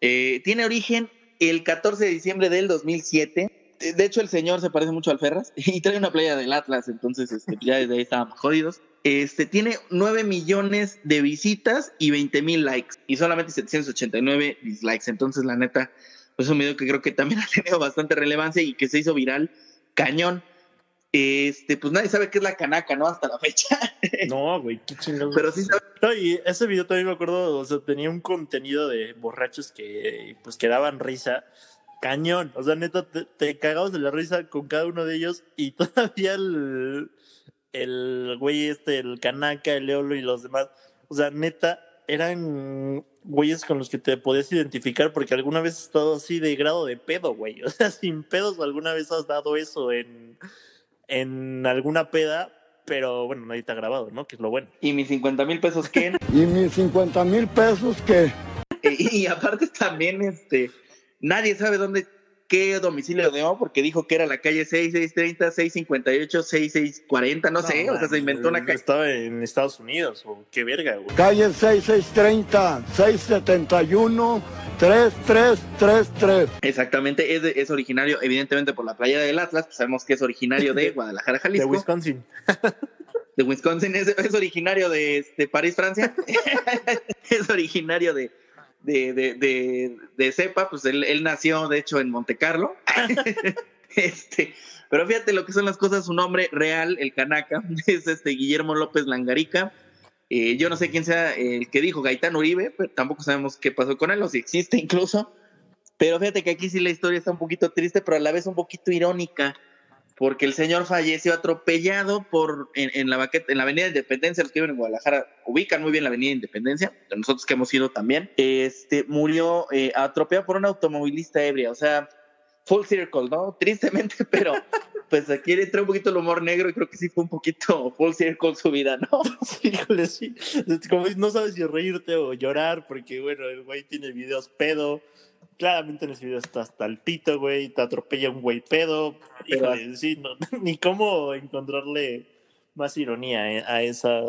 Speaker 1: Eh, tiene origen el 14 de diciembre del 2007. De hecho, el señor se parece mucho al Ferras y trae una playa del Atlas, entonces este, ya desde ahí estábamos jodidos. Este tiene 9 millones de visitas y 20 mil likes y solamente 789 dislikes. Entonces, la neta, pues es un video que creo que también ha tenido bastante relevancia y que se hizo viral cañón. Este, pues nadie sabe qué es la canaca, ¿no? Hasta la fecha.
Speaker 2: No, güey, qué chingados.
Speaker 1: Pero sí sabe.
Speaker 2: No, y ese video también me acuerdo, o sea, tenía un contenido de borrachos que pues que daban risa. Cañón, o sea, neta, te, te cagabas de la risa con cada uno de ellos y todavía el, el güey este, el Kanaka, el Leolo y los demás, o sea, neta, eran güeyes con los que te podías identificar porque alguna vez has estado así de grado de pedo, güey. O sea, sin pedos alguna vez has dado eso en, en alguna peda, pero bueno, nadie te ha grabado, ¿no? Que es lo bueno.
Speaker 1: Y mis 50 mil pesos, ¿qué?
Speaker 9: ¿Y mis 50 mil pesos qué?
Speaker 1: Y aparte también, este, nadie sabe dónde, qué domicilio dio, porque dijo que era la calle 6630, 658, 6640, no, sé, o sea, se inventó una calle.
Speaker 2: Estaba en Estados Unidos, o qué verga, güey.
Speaker 9: Calle 6630, 671, 3333.
Speaker 1: Exactamente, es, de- es originario, evidentemente, por la playa del Atlas, pues sabemos que es originario de Guadalajara,
Speaker 2: De
Speaker 1: Jalisco.
Speaker 2: Wisconsin.
Speaker 1: de Wisconsin, es, es originario de este, París, Francia. es originario de, de, de, de, de Cepa, pues él, él nació, de hecho, en Monte Carlo. este, pero fíjate lo que son las cosas, su nombre real, el Canaca, es este Guillermo López Langarica. Eh, yo no sé quién sea el que dijo Gaitán Uribe, pero tampoco sabemos qué pasó con él, o si existe incluso. Pero fíjate que aquí sí la historia está un poquito triste, pero a la vez un poquito irónica porque el señor falleció atropellado por en, en la baqueta, en la Avenida Independencia, los que viven en Guadalajara ubican muy bien la Avenida Independencia, de nosotros que hemos ido también, este murió eh, atropellado por un automovilista ebria, o sea, full circle, ¿no? Tristemente, pero pues aquí le trae un poquito el humor negro y creo que sí fue un poquito full circle su vida, ¿no?
Speaker 2: Sí, híjole, sí. Como no sabes si reírte o llorar, porque bueno, el güey tiene videos pedo. Claramente en ese video está hasta el pito, güey. Te atropella un güey pedo. Híjole, sí, no, ni cómo encontrarle más ironía eh, a esa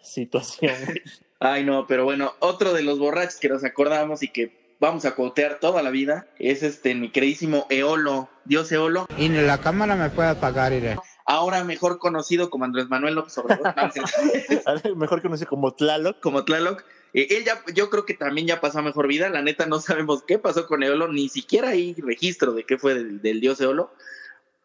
Speaker 2: situación, güey.
Speaker 1: Ay, no, pero bueno, otro de los borrachos que nos acordamos y que vamos a cotear toda la vida es este mi queridísimo Eolo, Dios Eolo,
Speaker 8: Y ni la cámara me puede apagar, iré.
Speaker 1: ahora mejor conocido como Andrés Manuel López Obrador,
Speaker 2: Mejor conocido como Tlaloc.
Speaker 1: como Tlaloc. Eh, él ya, yo creo que también ya pasó a mejor vida, la neta no sabemos qué pasó con Eolo, ni siquiera hay registro de qué fue del, del Dios Eolo.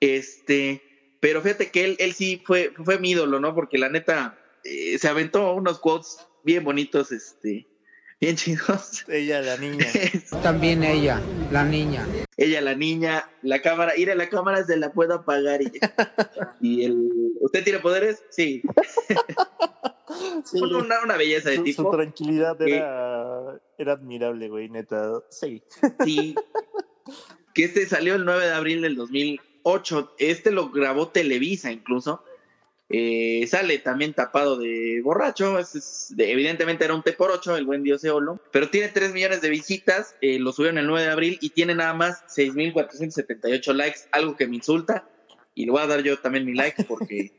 Speaker 1: Este, pero fíjate que él, él sí fue, fue mi ídolo, ¿no? Porque la neta eh, se aventó unos quotes bien bonitos, este, bien chidos.
Speaker 2: Ella, la niña.
Speaker 8: También ella, la niña.
Speaker 1: ella la niña, la cámara, ir a la cámara se la puedo apagar y, y el ¿usted tiene poderes? Sí.
Speaker 2: Sí,
Speaker 1: una, una belleza de
Speaker 2: su, su
Speaker 1: tipo.
Speaker 2: tranquilidad
Speaker 1: que-
Speaker 2: era, era admirable, güey, neta. Sí.
Speaker 1: Sí. Que este salió el 9 de abril del 2008. Este lo grabó Televisa incluso. Eh, sale también tapado de borracho. es- es de- evidentemente era un T por 8, el buen Dios Eolo. Pero tiene 3 millones de visitas. eh, lo subieron el 9 de abril y tiene nada más 6.478 likes. Algo que me insulta. Y le voy a dar yo también mi like porque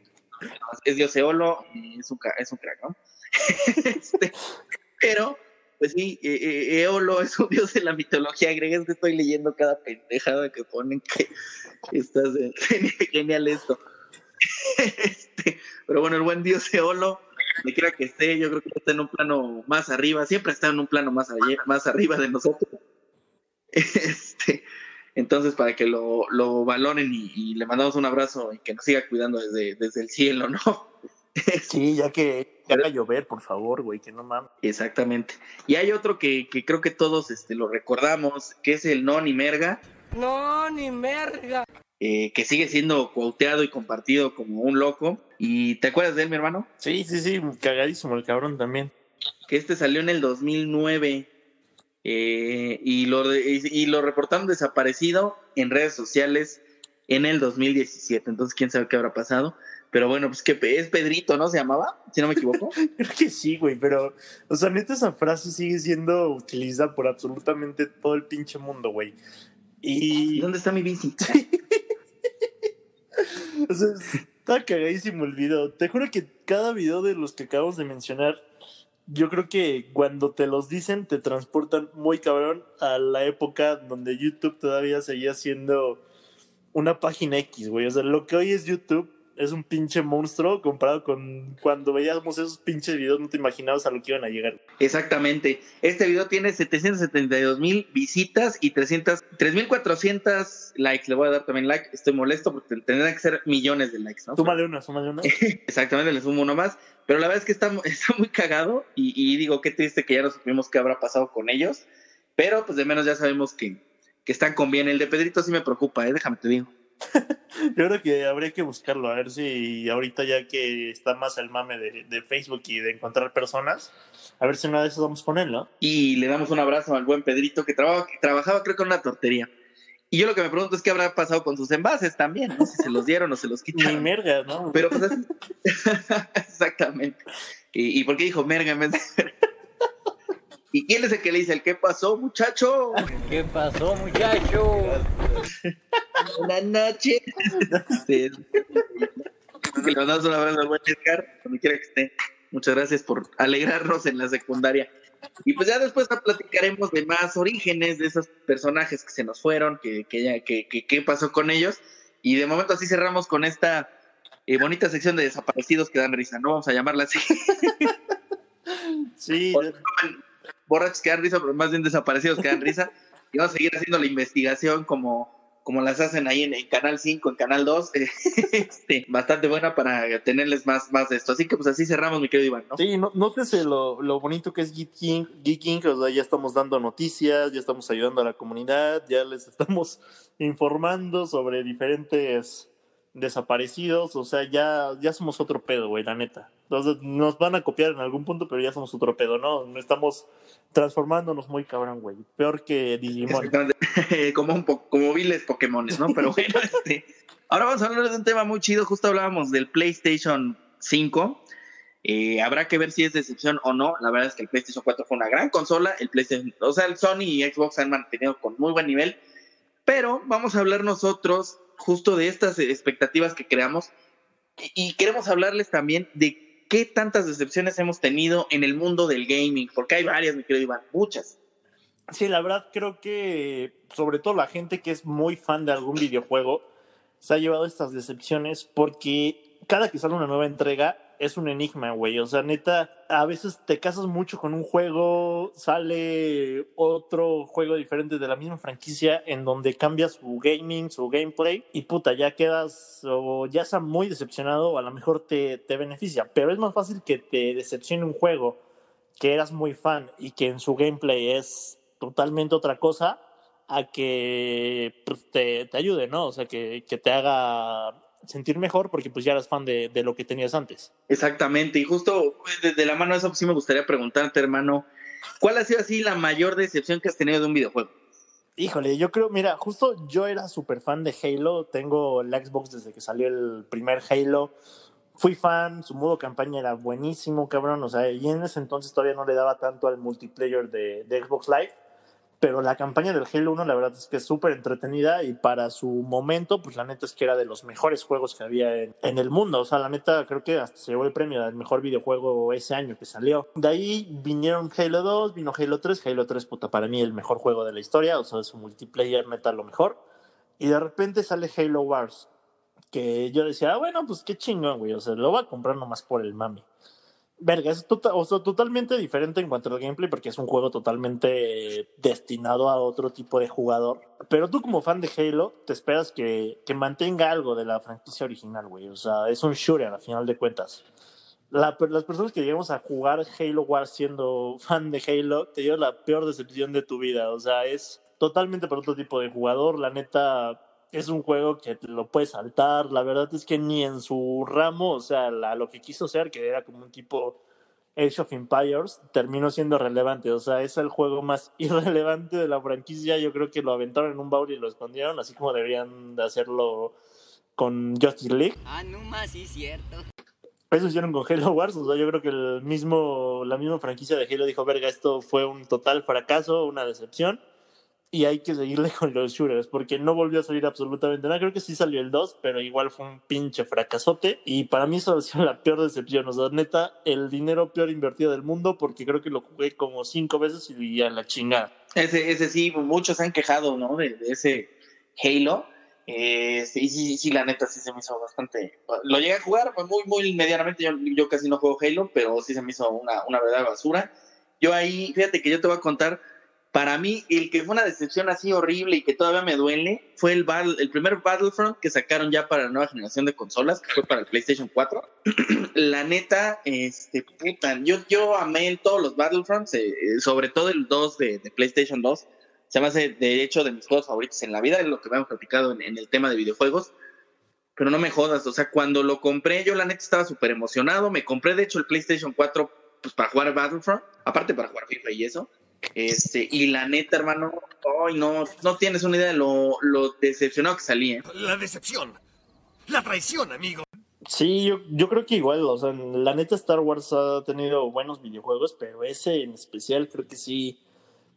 Speaker 1: es Dios Eolo y es un, es un crack, ¿no? Este, pero, pues sí, eh, eh, Eolo es un dios de la mitología griega. Es que estoy leyendo cada pendejada que ponen que estás genial esto. Este, pero bueno, el buen dios Eolo, me quiera que esté, yo creo que está en un plano más arriba, siempre está en un plano más, allá- más arriba de nosotros. Este, entonces, para que lo, lo valoren y, y le mandamos un abrazo y que nos siga cuidando desde, desde el cielo, ¿no?
Speaker 2: Sí, ya que, haga llover, por favor, güey, que no mames.
Speaker 1: Exactamente. Y hay otro que, que creo que todos este, lo recordamos, que es el Non y Merga,
Speaker 3: No, ni merga.
Speaker 1: eh, que sigue siendo cuauteado y compartido como un loco. ¿Y te acuerdas de él, mi hermano?
Speaker 2: Sí, sí, sí, cagadísimo el cabrón también.
Speaker 1: Que este salió en el 2009 eh, y, lo de- y, lo reportaron desaparecido en redes sociales en el 2017. Entonces, quién sabe qué habrá pasado. Pero bueno, pues que es Pedrito, ¿no? ¿Se llamaba? Si no me equivoco.
Speaker 2: Creo que sí, güey, pero, o sea, neta, esa frase sigue siendo utilizada por absolutamente todo el pinche mundo, güey.
Speaker 1: ¿Y
Speaker 2: Y,
Speaker 1: dónde está mi bici?
Speaker 2: o sea, está cagadísimo el video. Te juro que cada video de los que acabamos de mencionar, yo creo que cuando te los dicen, te transportan muy cabrón a la época donde YouTube todavía seguía siendo una página X, güey. O sea, lo que hoy es YouTube es un pinche monstruo comparado con cuando veíamos esos pinches videos, no te imaginabas a lo que iban a llegar.
Speaker 1: Exactamente. Este video tiene 772 mil visitas y 300, 3.400 likes. Le voy a dar también like. Estoy molesto porque tendrán que ser millones de likes, ¿no?
Speaker 2: Súmale una, súmale una.
Speaker 1: Exactamente, le sumo uno más. Pero la verdad es que está, está muy cagado y, y digo, qué triste que ya no supimos qué habrá pasado con ellos. Pero pues de menos ya sabemos que, que están con bien. El de Pedrito sí me preocupa, ¿eh? déjame te digo.
Speaker 2: Yo creo que habría que buscarlo, a ver si ahorita ya que está más el mame de, de Facebook y de encontrar personas, a ver si una de esas vamos con él, ¿no?
Speaker 1: Y le damos un abrazo al buen Pedrito que trabajaba, que trabajaba creo que en una tortería. Y yo lo que me pregunto es qué habrá pasado con sus envases también, ¿no? Si se los dieron o se los
Speaker 2: Ni
Speaker 1: quitaron.
Speaker 2: merga, ¿no?
Speaker 1: Pero pues así. Exactamente. ¿Y, ¿Y por qué dijo merga en vez de... ¿Y quién es el que le dice el qué pasó, muchacho?
Speaker 3: ¿Qué pasó, muchacho?
Speaker 1: Buenas noches. Que le mandamos un abrazo al buen Edgar, donde quiera que esté. Muchas gracias por alegrarnos en la secundaria. Y pues ya después platicaremos de más orígenes de esos personajes que se nos fueron, que, que, ya, que, que- qué pasó con ellos. Y de momento así cerramos con esta eh, bonita sección de desaparecidos que dan risa, ¿no? Vamos a llamarla así.
Speaker 2: Sí,
Speaker 1: Borrachos que dan risa, pero más bien desaparecidos que dan risa. Y vamos a seguir haciendo la investigación como, como las hacen ahí en, Canal 5, en Canal 2. este, bastante buena para tenerles más, más de esto. Así que pues así cerramos, mi querido Iván,
Speaker 2: sí no, nótese lo, lo bonito que es Geeking, Geeking, o sea, ya estamos dando noticias, ya estamos ayudando a la comunidad, ya les estamos informando sobre diferentes desaparecidos, o sea, ya, ya somos otro pedo, güey, la neta. Entonces nos van a copiar en algún punto, pero ya somos otro pedo, ¿no? Estamos transformándonos muy cabrón, güey. Peor que Digimon.
Speaker 1: Como un po- como viles Pokémones, ¿no? Pero bueno, este, ahora vamos a hablar de un tema muy chido. Justo hablábamos del PlayStation 5. Eh, habrá que ver si es decepción o no. La verdad es que el PlayStation 4 fue una gran consola. El PlayStation, o sea, el Sony y Xbox se han mantenido con muy buen nivel. Pero vamos a hablar nosotros justo de estas expectativas que creamos y, queremos hablarles también de qué tantas decepciones hemos tenido en el mundo del gaming, porque hay varias, mi querido Iván, muchas.
Speaker 2: Sí, la verdad creo que sobre todo la gente que es muy fan de algún videojuego se ha llevado estas decepciones porque cada que sale una nueva entrega es un enigma, güey. O sea, neta, a veces te casas mucho con un juego, sale otro juego diferente de la misma franquicia en donde cambia su gaming, su gameplay y puta, ya quedas o ya está muy decepcionado o a lo mejor te, te beneficia. Pero es más fácil que te decepcione un juego que eras muy fan y que en su gameplay es totalmente otra cosa a que pues, te, te ayude, ¿no? O sea, que, que te haga sentir mejor porque pues ya eras fan de, de lo que tenías antes.
Speaker 1: Exactamente, y justo desde la mano de eso pues, sí me gustaría preguntarte, hermano, ¿cuál ha sido así la mayor decepción que has tenido de un videojuego?
Speaker 2: Híjole, yo creo, mira, justo yo era súper fan de Halo, tengo la Xbox desde que salió el primer Halo, fui fan, su modo campaña era buenísimo, cabrón, o sea, y en ese entonces todavía no le daba tanto al multiplayer de, de Xbox Live, pero la campaña del Halo 1 la verdad es que es súper entretenida y para su momento, pues la neta es que era de los mejores juegos que había en, en, el mundo. O sea, la neta creo que hasta se llevó el premio del mejor videojuego ese año que salió. De ahí vinieron Halo 2, vino Halo 3, Halo 3, puta, para mí el mejor juego de la historia, o sea, su multiplayer neta lo mejor. Y de repente sale Halo Wars, que yo decía, ah, bueno, pues qué chingón, güey, o sea, lo voy a comprar nomás por el mami verga, es tota, o sea, totalmente diferente en cuanto al gameplay porque es un juego totalmente destinado a otro tipo de jugador. Pero tú como fan de Halo, te esperas que, que mantenga algo de la franquicia original, güey. O sea, es un shooter a final de cuentas. La, las personas que llegamos a jugar Halo Wars siendo fan de Halo, te dio la peor decepción de tu vida. O sea, es totalmente para otro tipo de jugador. La neta, es un juego que te lo puedes saltar. La verdad es que ni en su ramo, o sea, la, lo que quiso ser, que era como un tipo Age of Empires, terminó siendo relevante. O sea, es el juego más irrelevante de la franquicia. Yo creo que lo aventaron en un baúl y lo escondieron, así como deberían de hacerlo con Justice League.
Speaker 10: Ah, no más, sí, cierto.
Speaker 2: Eso hicieron con Halo Wars, o sea, yo creo que el mismo, la misma franquicia de Halo dijo, verga, esto fue un total fracaso, una decepción y hay que seguirle con los shooters porque no volvió a salir absolutamente nada. Creo que sí salió el 2, pero igual fue un pinche fracasote y para mí eso ha sido la peor decepción. O sea, neta, el dinero peor invertido del mundo porque creo que lo jugué como cinco veces y a la chingada.
Speaker 1: Ese, ese sí, muchos se han quejado, ¿no? De, de ese Halo. Eh, sí, sí, sí, la neta sí se me hizo bastante. Lo llegué a jugar, pues muy, muy medianamente. Yo, yo casi no juego Halo, pero sí se me hizo una, una verdadera basura. Yo ahí, fíjate que yo te voy a contar para mí, el que fue una decepción así horrible y que todavía me duele fue el, el primer Battlefront que sacaron ya para la nueva generación de consolas, que fue para el PlayStation 4. la neta, este, puta, yo, yo amé todos los Battlefronts, eh, eh, sobre todo el 2 de, PlayStation 2. Se me hace, de hecho, de mis juegos favoritos en la vida, es lo que hemos platicado en, en el tema de videojuegos. Pero no me jodas, o sea, cuando lo compré, yo la neta estaba súper emocionado. Me compré, de hecho, el PlayStation 4 pues, para jugar Battlefront, aparte para jugar FIFA y eso. Este, y la neta, hermano, ay, no, no tienes una idea de lo, lo decepcionado que salí, ¿eh?
Speaker 5: La decepción, la traición, amigo.
Speaker 2: Sí, yo, yo creo que igual, o sea, la neta Star Wars ha tenido buenos videojuegos, pero ese en especial creo que sí,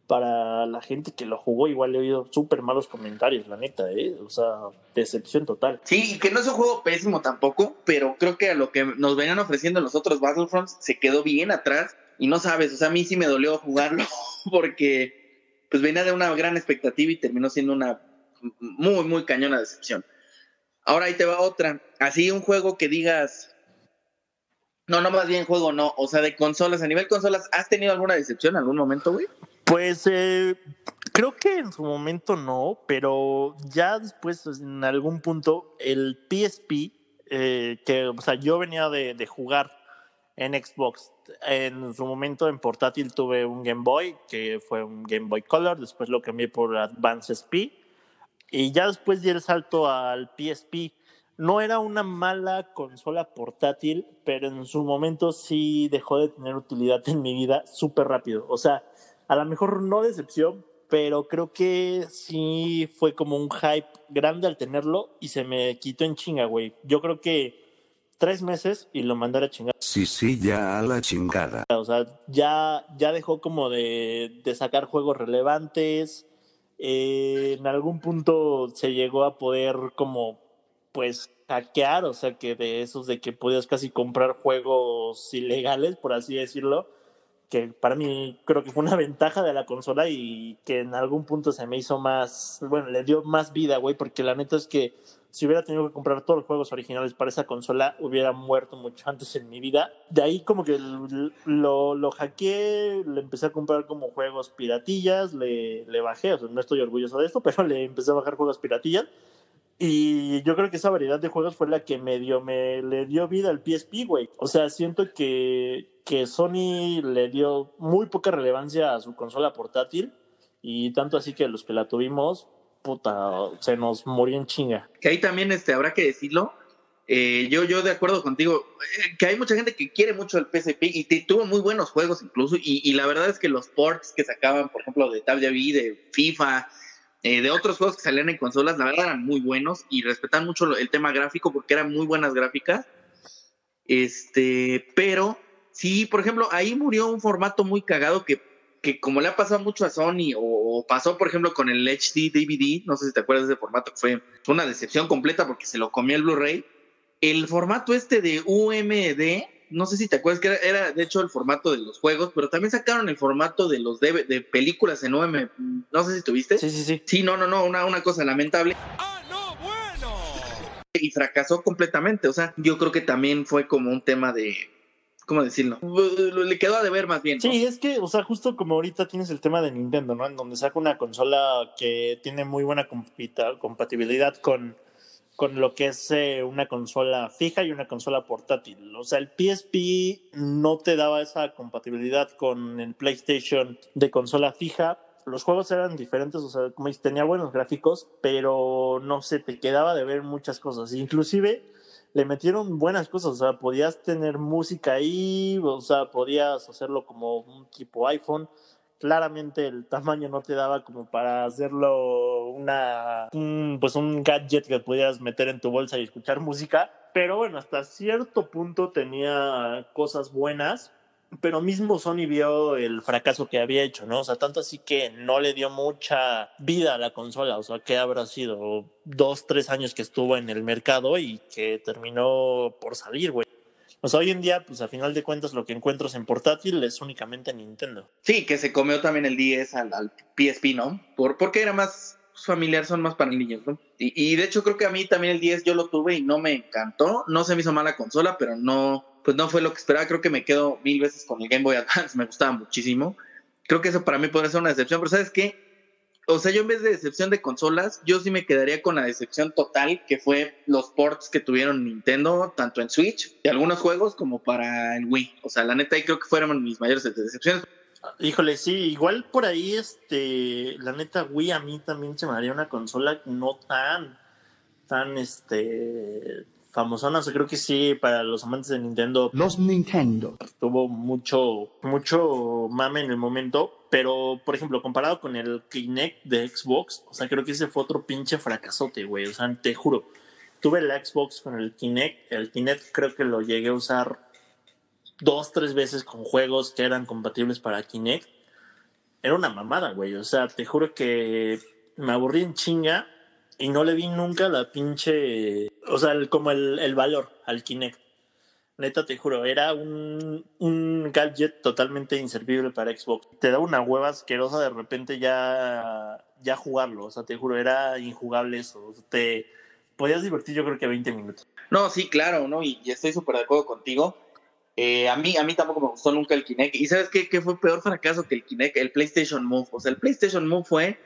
Speaker 2: para la gente que lo jugó, igual he oído súper malos comentarios, la neta, ¿eh? O sea, decepción total.
Speaker 1: Sí, y que no es un juego pésimo tampoco, pero creo que a lo que nos venían ofreciendo los otros Battlefronts se quedó bien atrás y no sabes, o sea, a mí sí me dolió jugarlo porque pues venía de una gran expectativa y terminó siendo una muy, muy cañona decepción. Ahora ahí te va otra. Así un juego que digas, no, no más bien juego, no. O sea, de consolas, a nivel consolas, ¿has tenido alguna decepción en algún momento, güey?
Speaker 2: Pues eh, creo que en su momento no, pero ya después, en algún punto, el PSP, eh, que, o sea, yo venía de jugar en Xbox. En su momento en portátil tuve un Game Boy, que fue un Game Boy Color, después lo cambié por Advance SP y ya después di el salto al PSP. No era una mala consola portátil, pero en su momento sí dejó de tener utilidad en mi vida súper rápido. O sea, a lo mejor no decepción, pero creo que sí fue como un hype grande al tenerlo y se me quitó en chinga, güey. Yo creo que tres meses y lo mandé a la chingada.
Speaker 11: Sí, sí, ya a la chingada.
Speaker 2: O sea, ya, ya dejó como de, de sacar juegos relevantes. Eh, en algún punto se llegó a poder como, pues, hackear, o sea, que de esos de que podías casi comprar juegos ilegales, por así decirlo, que para mí creo que fue una ventaja de la consola y que en algún punto se me hizo más, bueno, le dio más vida, güey, porque la neta es que si hubiera tenido que comprar todos los juegos originales para esa consola, hubiera muerto mucho antes en mi vida. De ahí como que lo, lo hackeé, le empecé a comprar como juegos piratillas, le, le bajé, o sea, no estoy orgulloso de esto, pero le empecé a bajar juegos piratillas. Y yo creo que esa variedad de juegos fue la que me dio, me le dio vida al PSP, güey. O sea, siento que, que Sony le dio muy poca relevancia a su consola portátil. Y tanto así que los que la tuvimos, puta, se nos murió en chinga.
Speaker 1: Que ahí también este, habrá que decirlo. Eh, yo, yo de acuerdo contigo, eh, que hay mucha gente que quiere mucho el PSP y tuvo muy buenos juegos incluso, y, la verdad es que los ports que sacaban, por ejemplo, de WWE, de FIFA, eh, de otros juegos que salían en consolas, la verdad eran muy buenos y respetan mucho el tema gráfico porque eran muy buenas gráficas. Este, pero sí, por ejemplo, ahí murió un formato muy cagado que que como le ha pasado mucho a Sony o, o pasó por ejemplo con el HD DVD, no sé si te acuerdas de ese formato, que fue, una decepción completa porque se lo comió el Blu-ray. El formato este de UMD, no sé si te acuerdas que era, era, de hecho el formato de los juegos, pero también sacaron el formato de los de, de películas en UM, no sé si tuviste.
Speaker 2: Sí, sí, sí.
Speaker 1: Sí, no, no, no, una, una cosa lamentable.
Speaker 5: ¡Ah, no, bueno!
Speaker 1: Y fracasó completamente, o sea, yo creo que también fue como un tema de, ¿cómo decirlo? Le quedó a deber más bien. ¿no?
Speaker 2: Sí, es que, o sea, justo como ahorita tienes el tema de Nintendo, ¿no? En donde saca una consola que tiene muy buena compatibilidad con, con lo que es eh, una consola fija y una consola portátil. O sea, el PSP no te daba esa compatibilidad con el PlayStation de consola fija. Los juegos eran diferentes, o sea, como dices, tenía buenos gráficos, pero no sé, te quedaba de ver muchas cosas. Inclusive le metieron buenas cosas, o sea, podías tener música ahí, o sea, podías hacerlo como un tipo iPhone. Claramente el tamaño no te daba como para hacerlo una un, pues un gadget que pudieras meter en tu bolsa y escuchar música, pero bueno, hasta cierto punto tenía cosas buenas, pero mismo Sony vio el fracaso que había hecho, ¿no? O sea, tanto así que no le dio mucha vida a la consola, o sea, que habrá sido dos, tres años que estuvo en el mercado y que terminó por salir, güey. O sea, hoy en día, pues a final de cuentas, lo que encuentras en portátil es únicamente Nintendo.
Speaker 1: Sí, que se comió también el 10 al, al PSP, ¿no? Por, porque era más familiar, son más para niños, ¿no? Y, y de hecho creo que a mí también el 10 yo lo tuve y no me encantó, no se me hizo mala consola, pero no, pues no fue lo que esperaba, creo que me quedo mil veces con el Game Boy Advance, me gustaba muchísimo. Creo que eso para mí podría ser una decepción, pero ¿sabes qué? O sea, yo en vez de decepción de consolas, yo sí me quedaría con la decepción total que fue los ports que tuvieron Nintendo, tanto en Switch y algunos juegos como para el Wii. O sea, la neta ahí creo que fueron mis mayores decepciones.
Speaker 2: Híjole, sí, igual por ahí, este, la neta, Wii a mí también se me haría una consola no tan, tan, este, famosona. O sea, creo que sí, para los amantes de Nintendo
Speaker 4: Los Nintendo.
Speaker 2: tuvo mucho, mucho mame en el momento. Pero, por ejemplo, comparado con el Kinect de Xbox, o sea, creo que ese fue otro pinche fracasote, güey. O sea, te juro. Tuve el Xbox con el Kinect. El Kinect creo que lo llegué a usar dos, tres veces con juegos que eran compatibles para Kinect. Era una mamada, güey. O sea, te juro que me aburrí en chinga y no le vi nunca la pinche. O sea, como el, el valor al Kinect. Neta, te juro, era un, un gadget totalmente inservible para Xbox. Te da una hueva asquerosa de repente ya, ya jugarlo. O sea, te juro, era injugable eso. Te podías divertir, yo creo que 20 minutos.
Speaker 1: No, sí, claro, ¿no? Y, y estoy súper de acuerdo contigo. Eh, a, mí, a mí tampoco me gustó nunca el Kinect. ¿Y sabes qué, qué fue peor fracaso que el Kinect? El PlayStation Move. O sea, el PlayStation Move fue...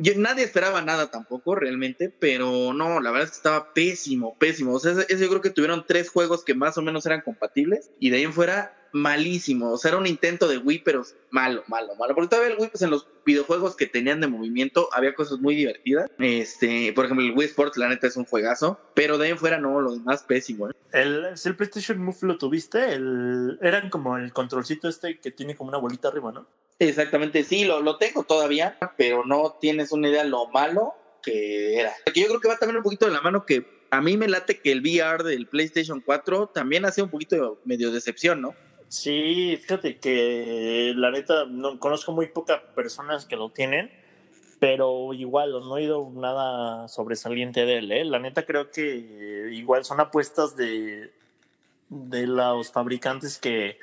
Speaker 1: Yo, nadie esperaba nada tampoco, realmente, pero no, la verdad es que estaba pésimo, pésimo. O sea, yo creo que tuvieron tres juegos que más o menos eran compatibles y de ahí en fuera malísimo. O sea, era un intento de Wii, pero malo, malo, malo. Porque todavía el Wii, pues en los videojuegos que tenían de movimiento había cosas muy divertidas. Este, por ejemplo, el Wii Sports, la neta, es un juegazo, pero de ahí en fuera no, lo demás pésimo. ¿eh?
Speaker 2: El, el PlayStation Move lo tuviste, el, eran como el controlcito este que tiene como una bolita arriba, ¿no?
Speaker 1: Exactamente, sí, lo, lo tengo todavía, pero no tienes una idea lo malo que era. Que yo creo que va también un poquito de la mano que a mí me late que el VR del PlayStation 4 también ha sido un poquito medio decepción, ¿no?
Speaker 2: Sí, fíjate que la neta no conozco muy pocas personas que lo tienen, pero igual no he oído nada sobresaliente de él. ¿eh? La neta creo que igual son apuestas de, de los fabricantes que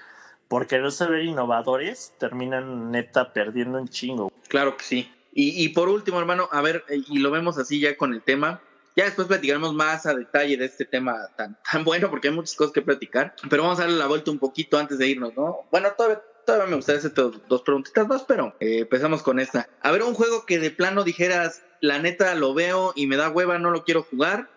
Speaker 2: por querer ser innovadores terminan neta perdiendo un chingo.
Speaker 1: Claro que sí. Y, y por último, hermano, a ver, eh, y lo vemos así ya con el tema. Ya después platicaremos más a detalle de este tema tan, tan bueno, porque hay muchas cosas que platicar. Pero vamos a darle la vuelta un poquito antes de irnos, ¿no? Bueno, todavía, todavía me gustaría hacerte dos, dos preguntitas más, pero eh, empezamos con esta. A ver, un juego que de plano dijeras, la neta lo veo y me da hueva, no lo quiero jugar,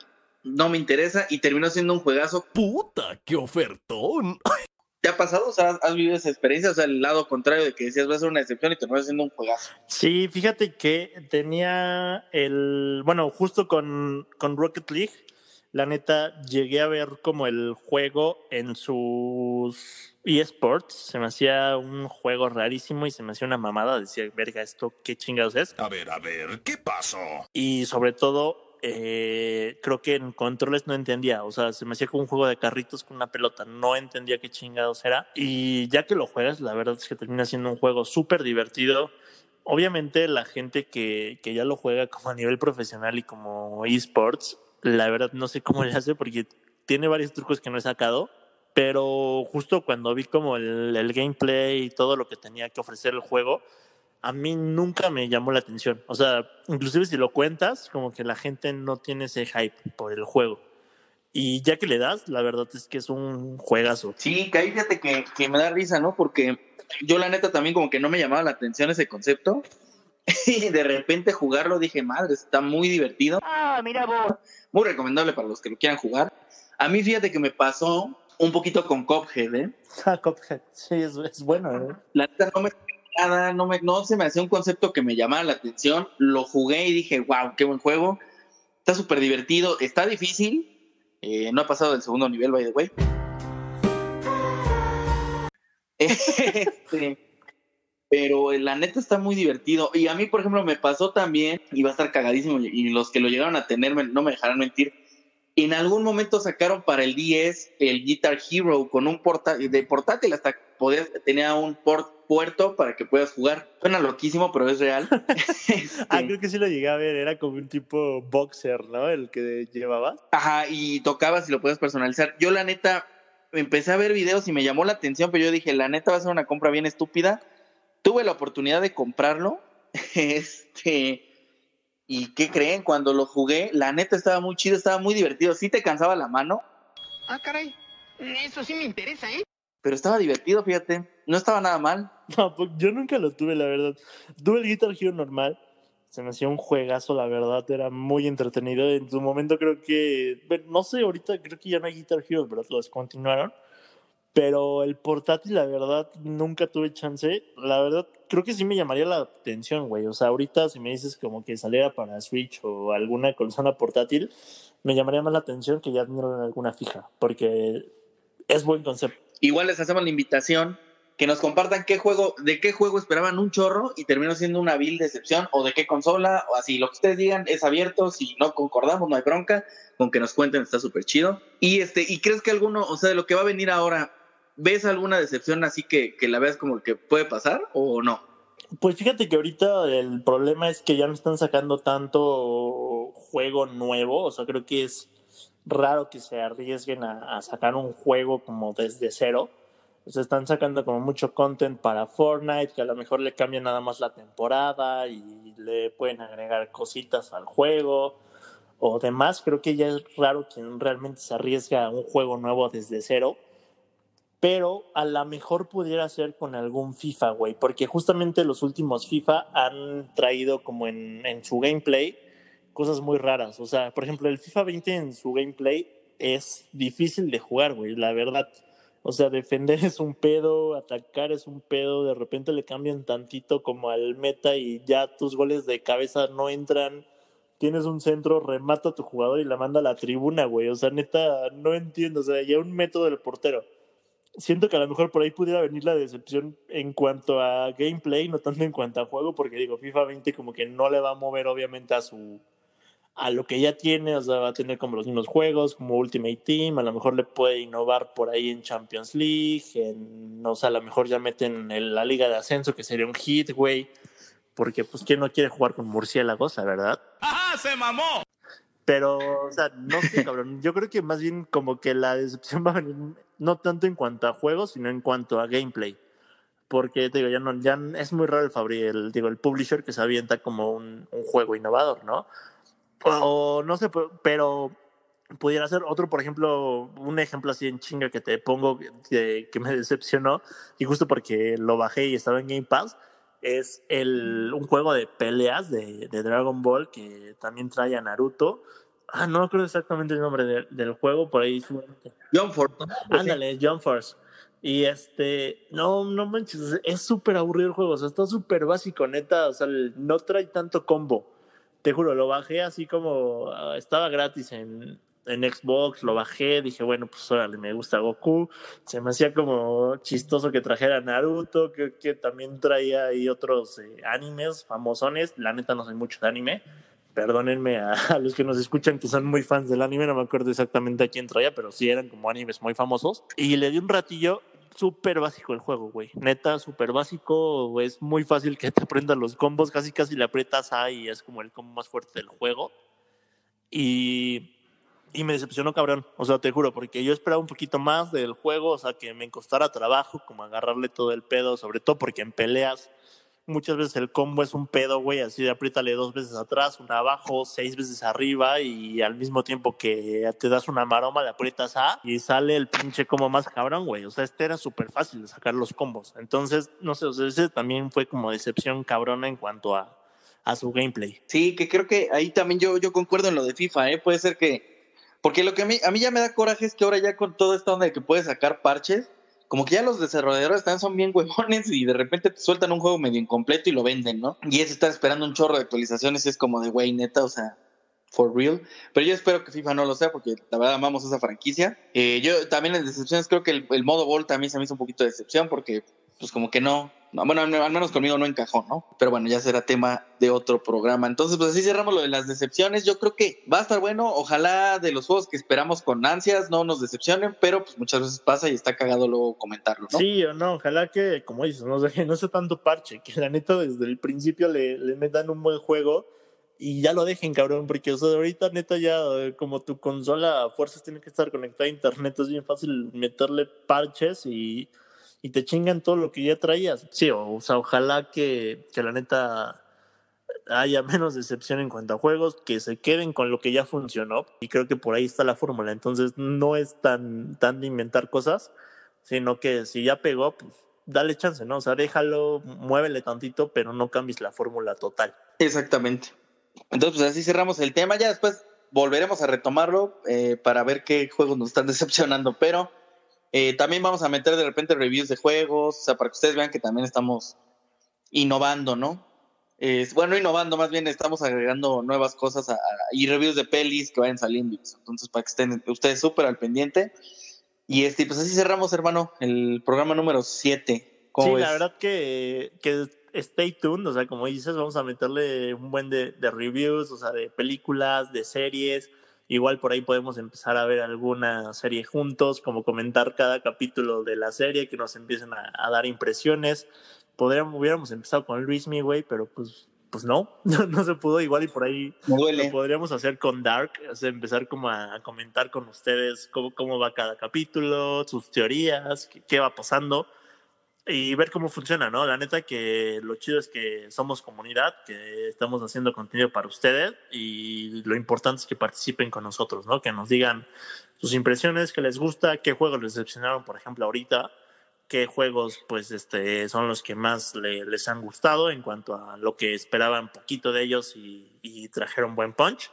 Speaker 1: no me interesa, y terminó siendo un juegazo.
Speaker 5: ¡Puta, qué ofertón!
Speaker 1: ¿Te ha pasado? O sea, ¿has, vivido esa experiencia? O sea, el lado contrario de que decías, va a ser una excepción y terminó siendo un juegazo.
Speaker 2: Sí, fíjate que tenía el, bueno, justo con, con Rocket League, la neta, llegué a ver como el juego en sus eSports, se me hacía un juego rarísimo y se me hacía una mamada, decía, verga, esto qué chingados es.
Speaker 5: A ver, a ver, ¿qué pasó?
Speaker 2: Y sobre todo, eh, creo que en controles no entendía. O sea, se me hacía como un juego de carritos con una pelota. No entendía qué chingados era. Y ya que lo juegas, la verdad es que termina siendo un juego súper divertido. Obviamente la gente que, que ya lo juega como a nivel profesional y como esports, la verdad no sé cómo le hace porque tiene varios trucos que no he sacado pero justo cuando vi como el, el, gameplay y todo lo que tenía que ofrecer el juego, a mí nunca me llamó la atención. O sea, inclusive si lo cuentas, como que la gente no tiene ese hype por el juego. Y ya que le das, la verdad es que es un juegazo.
Speaker 1: Sí, que ahí fíjate que, que me da risa, ¿no? Porque yo la neta también como que no me llamaba la atención ese concepto. Y de repente jugarlo dije, madre, está muy divertido.
Speaker 8: Ah, mira vos.
Speaker 1: Muy recomendable para los que lo quieran jugar. A mí fíjate que me pasó un poquito con Cophead, ¿eh?
Speaker 2: Ah, Cophead, sí, es, es bueno, ¿eh?
Speaker 1: La neta no me nada, no, me, no se me hacía un concepto que me llamara la atención. Lo jugué y dije, wow, qué buen juego. Está súper divertido, está difícil. Eh, no ha pasado del segundo nivel, by the way. este, pero la neta está muy divertido. Y a mí, por ejemplo, me pasó también, y va a estar cagadísimo, y los que lo llegaron a tener no me dejarán mentir. En algún momento sacaron para el 10 el Guitar Hero con un portátil, de portátil hasta podías, tenía un port, puerto para que puedas jugar. Suena loquísimo, pero es real.
Speaker 2: este, ah, creo que sí lo llegué a ver, era como un tipo boxer, ¿no? El que llevabas.
Speaker 1: Ajá, y tocabas y lo puedes personalizar. Yo la neta empecé a ver videos y me llamó la atención, pero yo dije, la neta va a ser una compra bien estúpida. Tuve la oportunidad de comprarlo. Este, ¿Y qué creen? Cuando lo jugué, la neta estaba muy chido, estaba muy divertido. Sí te cansaba la mano.
Speaker 8: Ah, caray. Eso sí me interesa, ¿eh?
Speaker 1: Pero estaba divertido, fíjate. No estaba nada mal.
Speaker 2: No, pues yo nunca lo tuve, la verdad. Tuve el Guitar Hero normal. Se me hacía un juegazo, la verdad. Era muy entretenido. En su momento creo que... No sé, ahorita creo que ya no hay Guitar Hero, ¿verdad? Lo descontinuaron. Pero el portátil, la verdad, nunca tuve chance. La verdad, creo que sí me llamaría la atención, güey. O sea, ahorita si me dices como que saliera para Switch o alguna consola portátil, me llamaría más la atención que ya tener alguna fija, porque es buen concepto.
Speaker 1: Igual les hacemos la invitación que nos compartan qué juego, de qué juego esperaban un chorro y terminó siendo una vil decepción, o de qué consola, o así. Lo que ustedes digan es abierto, si no concordamos, no hay bronca, con que nos cuenten, está súper chido. Y este, ¿y crees que alguno, o sea, de lo que va a venir ahora, ¿ves alguna decepción así que, que la veas como que puede pasar o no?
Speaker 2: Pues fíjate que ahorita el problema es que ya no están sacando tanto juego nuevo, o sea, creo que es raro que se arriesguen a, a sacar un juego como desde cero. Se están sacando como mucho content para Fortnite, que a lo mejor le cambian nada más la temporada y le pueden agregar cositas al juego o demás. Creo que ya es raro quien realmente se arriesga a un juego nuevo desde cero pero a lo mejor pudiera ser con algún FIFA, güey, porque justamente los últimos FIFA han traído como en, en, su gameplay cosas muy raras. O sea, por ejemplo, el FIFA 20 en su gameplay es difícil de jugar, güey, la verdad. O sea, defender es un pedo, atacar es un pedo, de repente le cambian tantito como al meta y ya tus goles de cabeza no entran. Tienes un centro, remata a tu jugador y la manda a la tribuna, güey. O sea, neta, no entiendo. O sea, ya un método del portero siento que a lo mejor por ahí pudiera venir la decepción en cuanto a gameplay, no tanto en cuanto a juego, porque digo, FIFA 20 como que no le va a mover obviamente a su a lo que ya tiene, o sea, va a tener como los mismos juegos, como Ultimate Team, a lo mejor le puede innovar por ahí en Champions League, en, o sea, a lo mejor ya meten en la Liga de Ascenso, que sería un hit, güey, porque pues quién no quiere jugar con murciélagos, la verdad.
Speaker 5: ¡Ajá, se mamó!
Speaker 2: Pero, o sea, no sé, cabrón. Yo creo que más bien como que la decepción va a venir no tanto en cuanto a juegos, sino en cuanto a gameplay. Porque, te digo, ya, no, ya es muy raro el, fabri, el, digo, el publisher que se avienta como un, un juego innovador, ¿no? O no sé, pero pudiera ser otro, por ejemplo, un ejemplo así en chinga que te pongo que, que me decepcionó, y justo porque lo bajé y estaba en Game Pass, es el, un juego de peleas de, de, Dragon Ball que también trae a Naruto. Ah, no recuerdo exactamente el nombre de, del juego, por ahí.
Speaker 1: John Force.
Speaker 2: Ándale, John Force. Y este, no, no manches, es súper aburrido el juego, o sea, está súper básico, neta, o sea, no trae tanto combo. Te juro, lo bajé así como uh, estaba gratis en, en Xbox, lo bajé, dije, bueno, pues órale, me gusta Goku. Se me hacía como chistoso que trajera Naruto, que, que también traía ahí otros eh, animes famosones. La neta no soy mucho de anime, perdónenme a, a los que nos escuchan que son muy fans del anime, no me acuerdo exactamente a quién traía, pero sí eran como animes muy famosos. Y le di un ratillo súper básico el juego, güey. Neta, súper básico. Es muy fácil que te aprendas los combos. Casi, casi le aprietas A y es como el combo más fuerte del juego. Y, y me decepcionó, cabrón. O sea, te juro, porque yo esperaba un poquito más del juego. O sea, que me costara trabajo, como agarrarle todo el pedo. Sobre todo porque en peleas muchas veces el combo es un pedo, güey, así de apriétale dos veces atrás, una abajo, seis veces arriba y al mismo tiempo que te das una maroma le aprietas A y sale el pinche combo más cabrón, güey. O sea, este era súper fácil de sacar los combos. Entonces, no sé, o sea, ese también fue como decepción cabrona en cuanto a, a su gameplay.
Speaker 1: Sí, que creo que ahí también yo, yo concuerdo en lo de FIFA, ¿eh? Puede ser que... Porque lo que a mí, a mí ya me da coraje es que ahora ya con toda esta onda de que puedes sacar parches, como que ya los desarrolladores están son bien huevones y de repente te sueltan un juego medio incompleto y lo venden, ¿no? Y es estar esperando un chorro de actualizaciones y es como de, güey, neta, o sea, for real. Pero yo espero que FIFA no lo sea porque la verdad amamos esa franquicia. Eh, yo también en decepciones creo que el, el modo Ball también se me hizo un poquito de decepción porque pues como que no, no, bueno, al menos conmigo no encajó, ¿no? Pero bueno, ya será tema de otro programa. Entonces, pues así cerramos lo de las decepciones. Yo creo que va a estar bueno. Ojalá de los juegos que esperamos con ansias no nos decepcionen, pero pues muchas veces pasa y está cagado luego comentarlo, ¿no?
Speaker 2: Sí o no, ojalá que, como dices, no sé, no sé tanto parche, que la neta desde el principio le, le metan un buen juego y ya lo dejen, cabrón, porque o sea, ahorita neta ya eh, como tu consola a fuerzas tiene que estar conectada a internet, es bien fácil meterle parches y y te chingan todo lo que ya traías. Sí, o, sea, ojalá que, que la neta haya menos decepción en cuanto a juegos, que se queden con lo que ya funcionó. Y creo que por ahí está la fórmula. Entonces no es tan, tan de inventar cosas, sino que si ya pegó, pues dale chance, ¿no? O sea, déjalo, muévele tantito, pero no cambies la fórmula total.
Speaker 1: Exactamente. Entonces, pues así cerramos el tema. Ya después volveremos a retomarlo eh, para ver qué juegos nos están decepcionando. Pero eh, también vamos a meter de repente reviews de juegos, o sea, para que ustedes vean que también estamos innovando, ¿no? Eh, bueno, innovando, más bien estamos agregando nuevas cosas a, a, y reviews de pelis que vayan saliendo. Entonces, para que estén ustedes súper al pendiente. Y este, pues así cerramos, hermano, el programa número 7.
Speaker 2: Sí, ves? la verdad que, que stay tuned, o sea, como dices, vamos a meterle un buen de, de reviews, o sea, de películas, de series. Igual por ahí podemos empezar a ver alguna serie juntos, como comentar cada capítulo de la serie, que nos empiecen a, a dar impresiones. Podríamos, hubiéramos empezado con Luis güey, pero pues, pues no, no, no, se pudo. Igual y por ahí lo podríamos hacer con Dark, o sea, empezar como a, a, comentar con ustedes cómo, cómo va cada capítulo, sus teorías, qué, qué va pasando y ver cómo funciona, ¿no? La neta que lo chido es que somos comunidad, que estamos haciendo contenido para ustedes y lo importante es que participen con nosotros, ¿no? Que nos digan sus impresiones, qué les gusta, qué juegos les decepcionaron, por ejemplo, ahorita, qué juegos pues este son los que más le, les han gustado en cuanto a lo que esperaban poquito de ellos y, y trajeron buen punch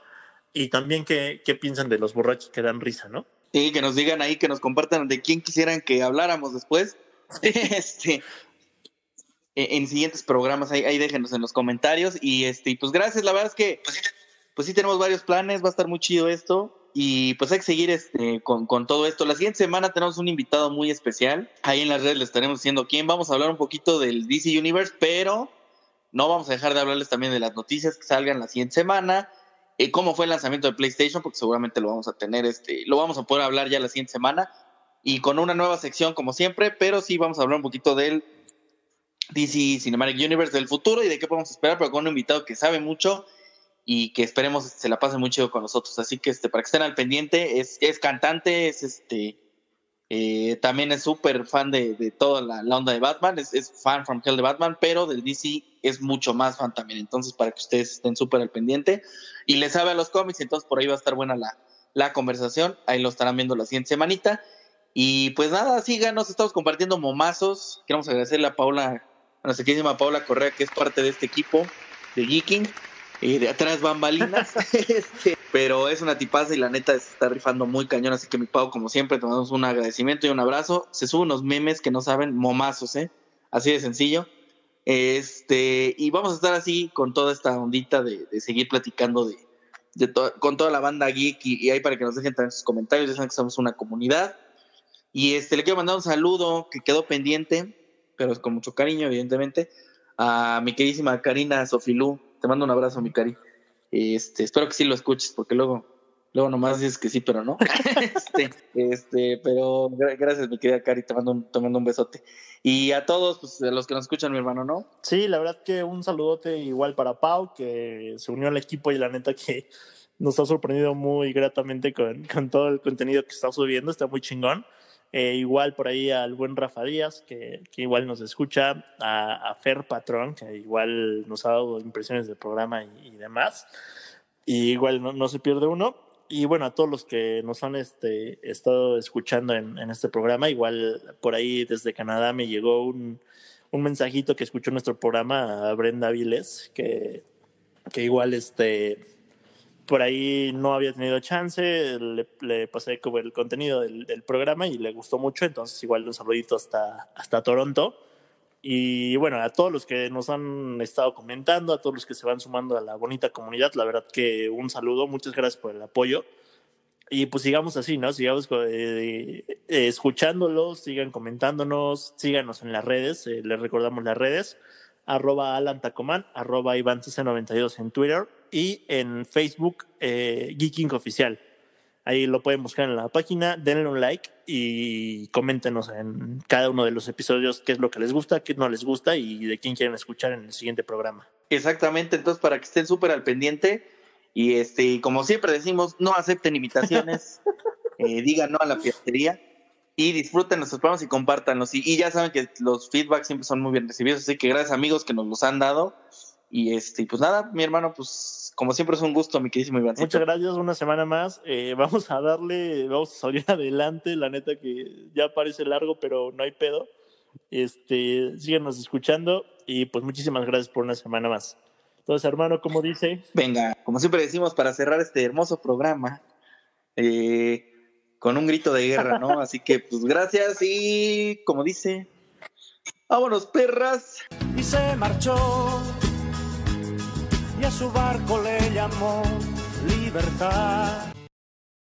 Speaker 2: y también qué, qué piensan de los borrachos que dan risa, ¿no?
Speaker 1: Sí, que nos digan ahí, que nos compartan de quién quisieran que habláramos después este, en siguientes programas, ahí, ahí, déjenos en los comentarios. Y este, pues gracias, la verdad es que pues sí tenemos varios planes, va a estar muy chido esto. Y pues hay que seguir este, con, con, todo esto. La siguiente semana tenemos un invitado muy especial. Ahí en las redes les estaremos diciendo quién. Vamos a hablar un poquito del DC Universe, pero no vamos a dejar de hablarles también de las noticias que salgan la siguiente semana. Eh, cómo fue el lanzamiento de PlayStation, porque seguramente lo vamos a tener, este, lo vamos a poder hablar ya la siguiente semana y con una nueva sección como siempre, pero sí vamos a hablar un poquito del DC Cinematic Universe del futuro y de qué podemos esperar, pero con un invitado que sabe mucho y que esperemos se la pase muy chido con nosotros. Así que este, para que estén al pendiente, es, es cantante, es este eh, también es súper fan de, de, toda la, onda de Batman, es, es, fan from hell de Batman, pero del DC es mucho más fan también. Entonces, para que ustedes estén súper al pendiente y le sabe a los cómics, entonces por ahí va a estar buena la, la conversación. Ahí lo estarán viendo la siguiente semanita. Y pues nada, síganos, estamos compartiendo momazos. Queremos agradecerle a Paula, a nuestra queridísima Paula Correa, que es parte de este equipo de Geeking, y de atrás bambalinas. este, pero es una tipaza y la neta se está rifando muy cañón. Así que mi Pau, como siempre, te mandamos un agradecimiento y un abrazo. Se suben unos memes que no saben, momazos, ¿eh? Así de sencillo. Este, y vamos a estar así con toda esta ondita de, de seguir platicando de, de to con toda la banda geek y, y ahí para que nos dejen también sus comentarios. Ya saben que somos una comunidad. Y este, le quiero mandar un saludo que quedó pendiente, pero es con mucho cariño, evidentemente, a mi queridísima Karina Sofilú. Te mando un abrazo, mi cari. Este, espero que sí lo escuches, porque luego, luego nomás dices que sí, pero no. este, este, pero gra- gracias, mi querida Cari, te mando un, te mando un besote. Y a todos, pues, a los que nos escuchan, mi hermano, ¿no?
Speaker 2: Sí, la verdad que un saludote igual para Pau, que se unió al equipo y la neta que nos ha sorprendido muy gratamente con, con todo el contenido que está subiendo, está muy chingón. Eh, igual por ahí al buen Rafa Díaz, que, que igual nos escucha, a, a Fer Patrón, que igual nos ha dado impresiones del programa y, y demás. Y igual no, no se pierde uno. Y bueno, a todos los que nos han este, estado escuchando en, en este programa, igual por ahí desde Canadá me llegó un, un mensajito que escuchó nuestro programa a Brenda Viles, que, que igual este por ahí no había tenido chance, le, le pasé como el contenido del, del, programa y le gustó mucho, entonces igual un saludito hasta, hasta Toronto. Y bueno, a todos los que nos han estado comentando, a todos los que se van sumando a la bonita comunidad, la verdad que un saludo, muchas gracias por el apoyo. Y pues sigamos así, ¿no? Sigamos eh, eh, escuchándolos, sigan comentándonos, síganos en las redes, eh, les recordamos las redes, arroba Alan Tacoman, arroba Iván 92 en Twitter y en Facebook eh, Geeking Oficial. Ahí lo pueden buscar en la página, denle un like y coméntenos en cada uno de los episodios qué es lo que les gusta, qué no les gusta y de quién quieren escuchar en el siguiente programa.
Speaker 1: Exactamente, entonces para que estén súper al pendiente y este, como siempre decimos, no acepten invitaciones, eh, digan no a la piratería y disfruten nuestros programas y compártanlos. Y, y, ya saben que los feedbacks siempre son muy bien recibidos, así que gracias amigos que nos los han dado. Y este, pues nada, mi hermano, pues como siempre es un gusto, mi queridísimo Iván.
Speaker 2: Muchas gracias, una semana más. Eh, vamos a darle, vamos a salir adelante, la neta que ya parece largo, pero no hay pedo. Este, síganos escuchando y pues muchísimas gracias por una semana más. Entonces, hermano, como dice.
Speaker 1: Venga, como siempre decimos, para cerrar este hermoso programa, eh, con un grito de guerra, ¿no? Así que, pues gracias y como dice, vámonos, perras.
Speaker 10: Y se marchó a su barco le llamó libertad.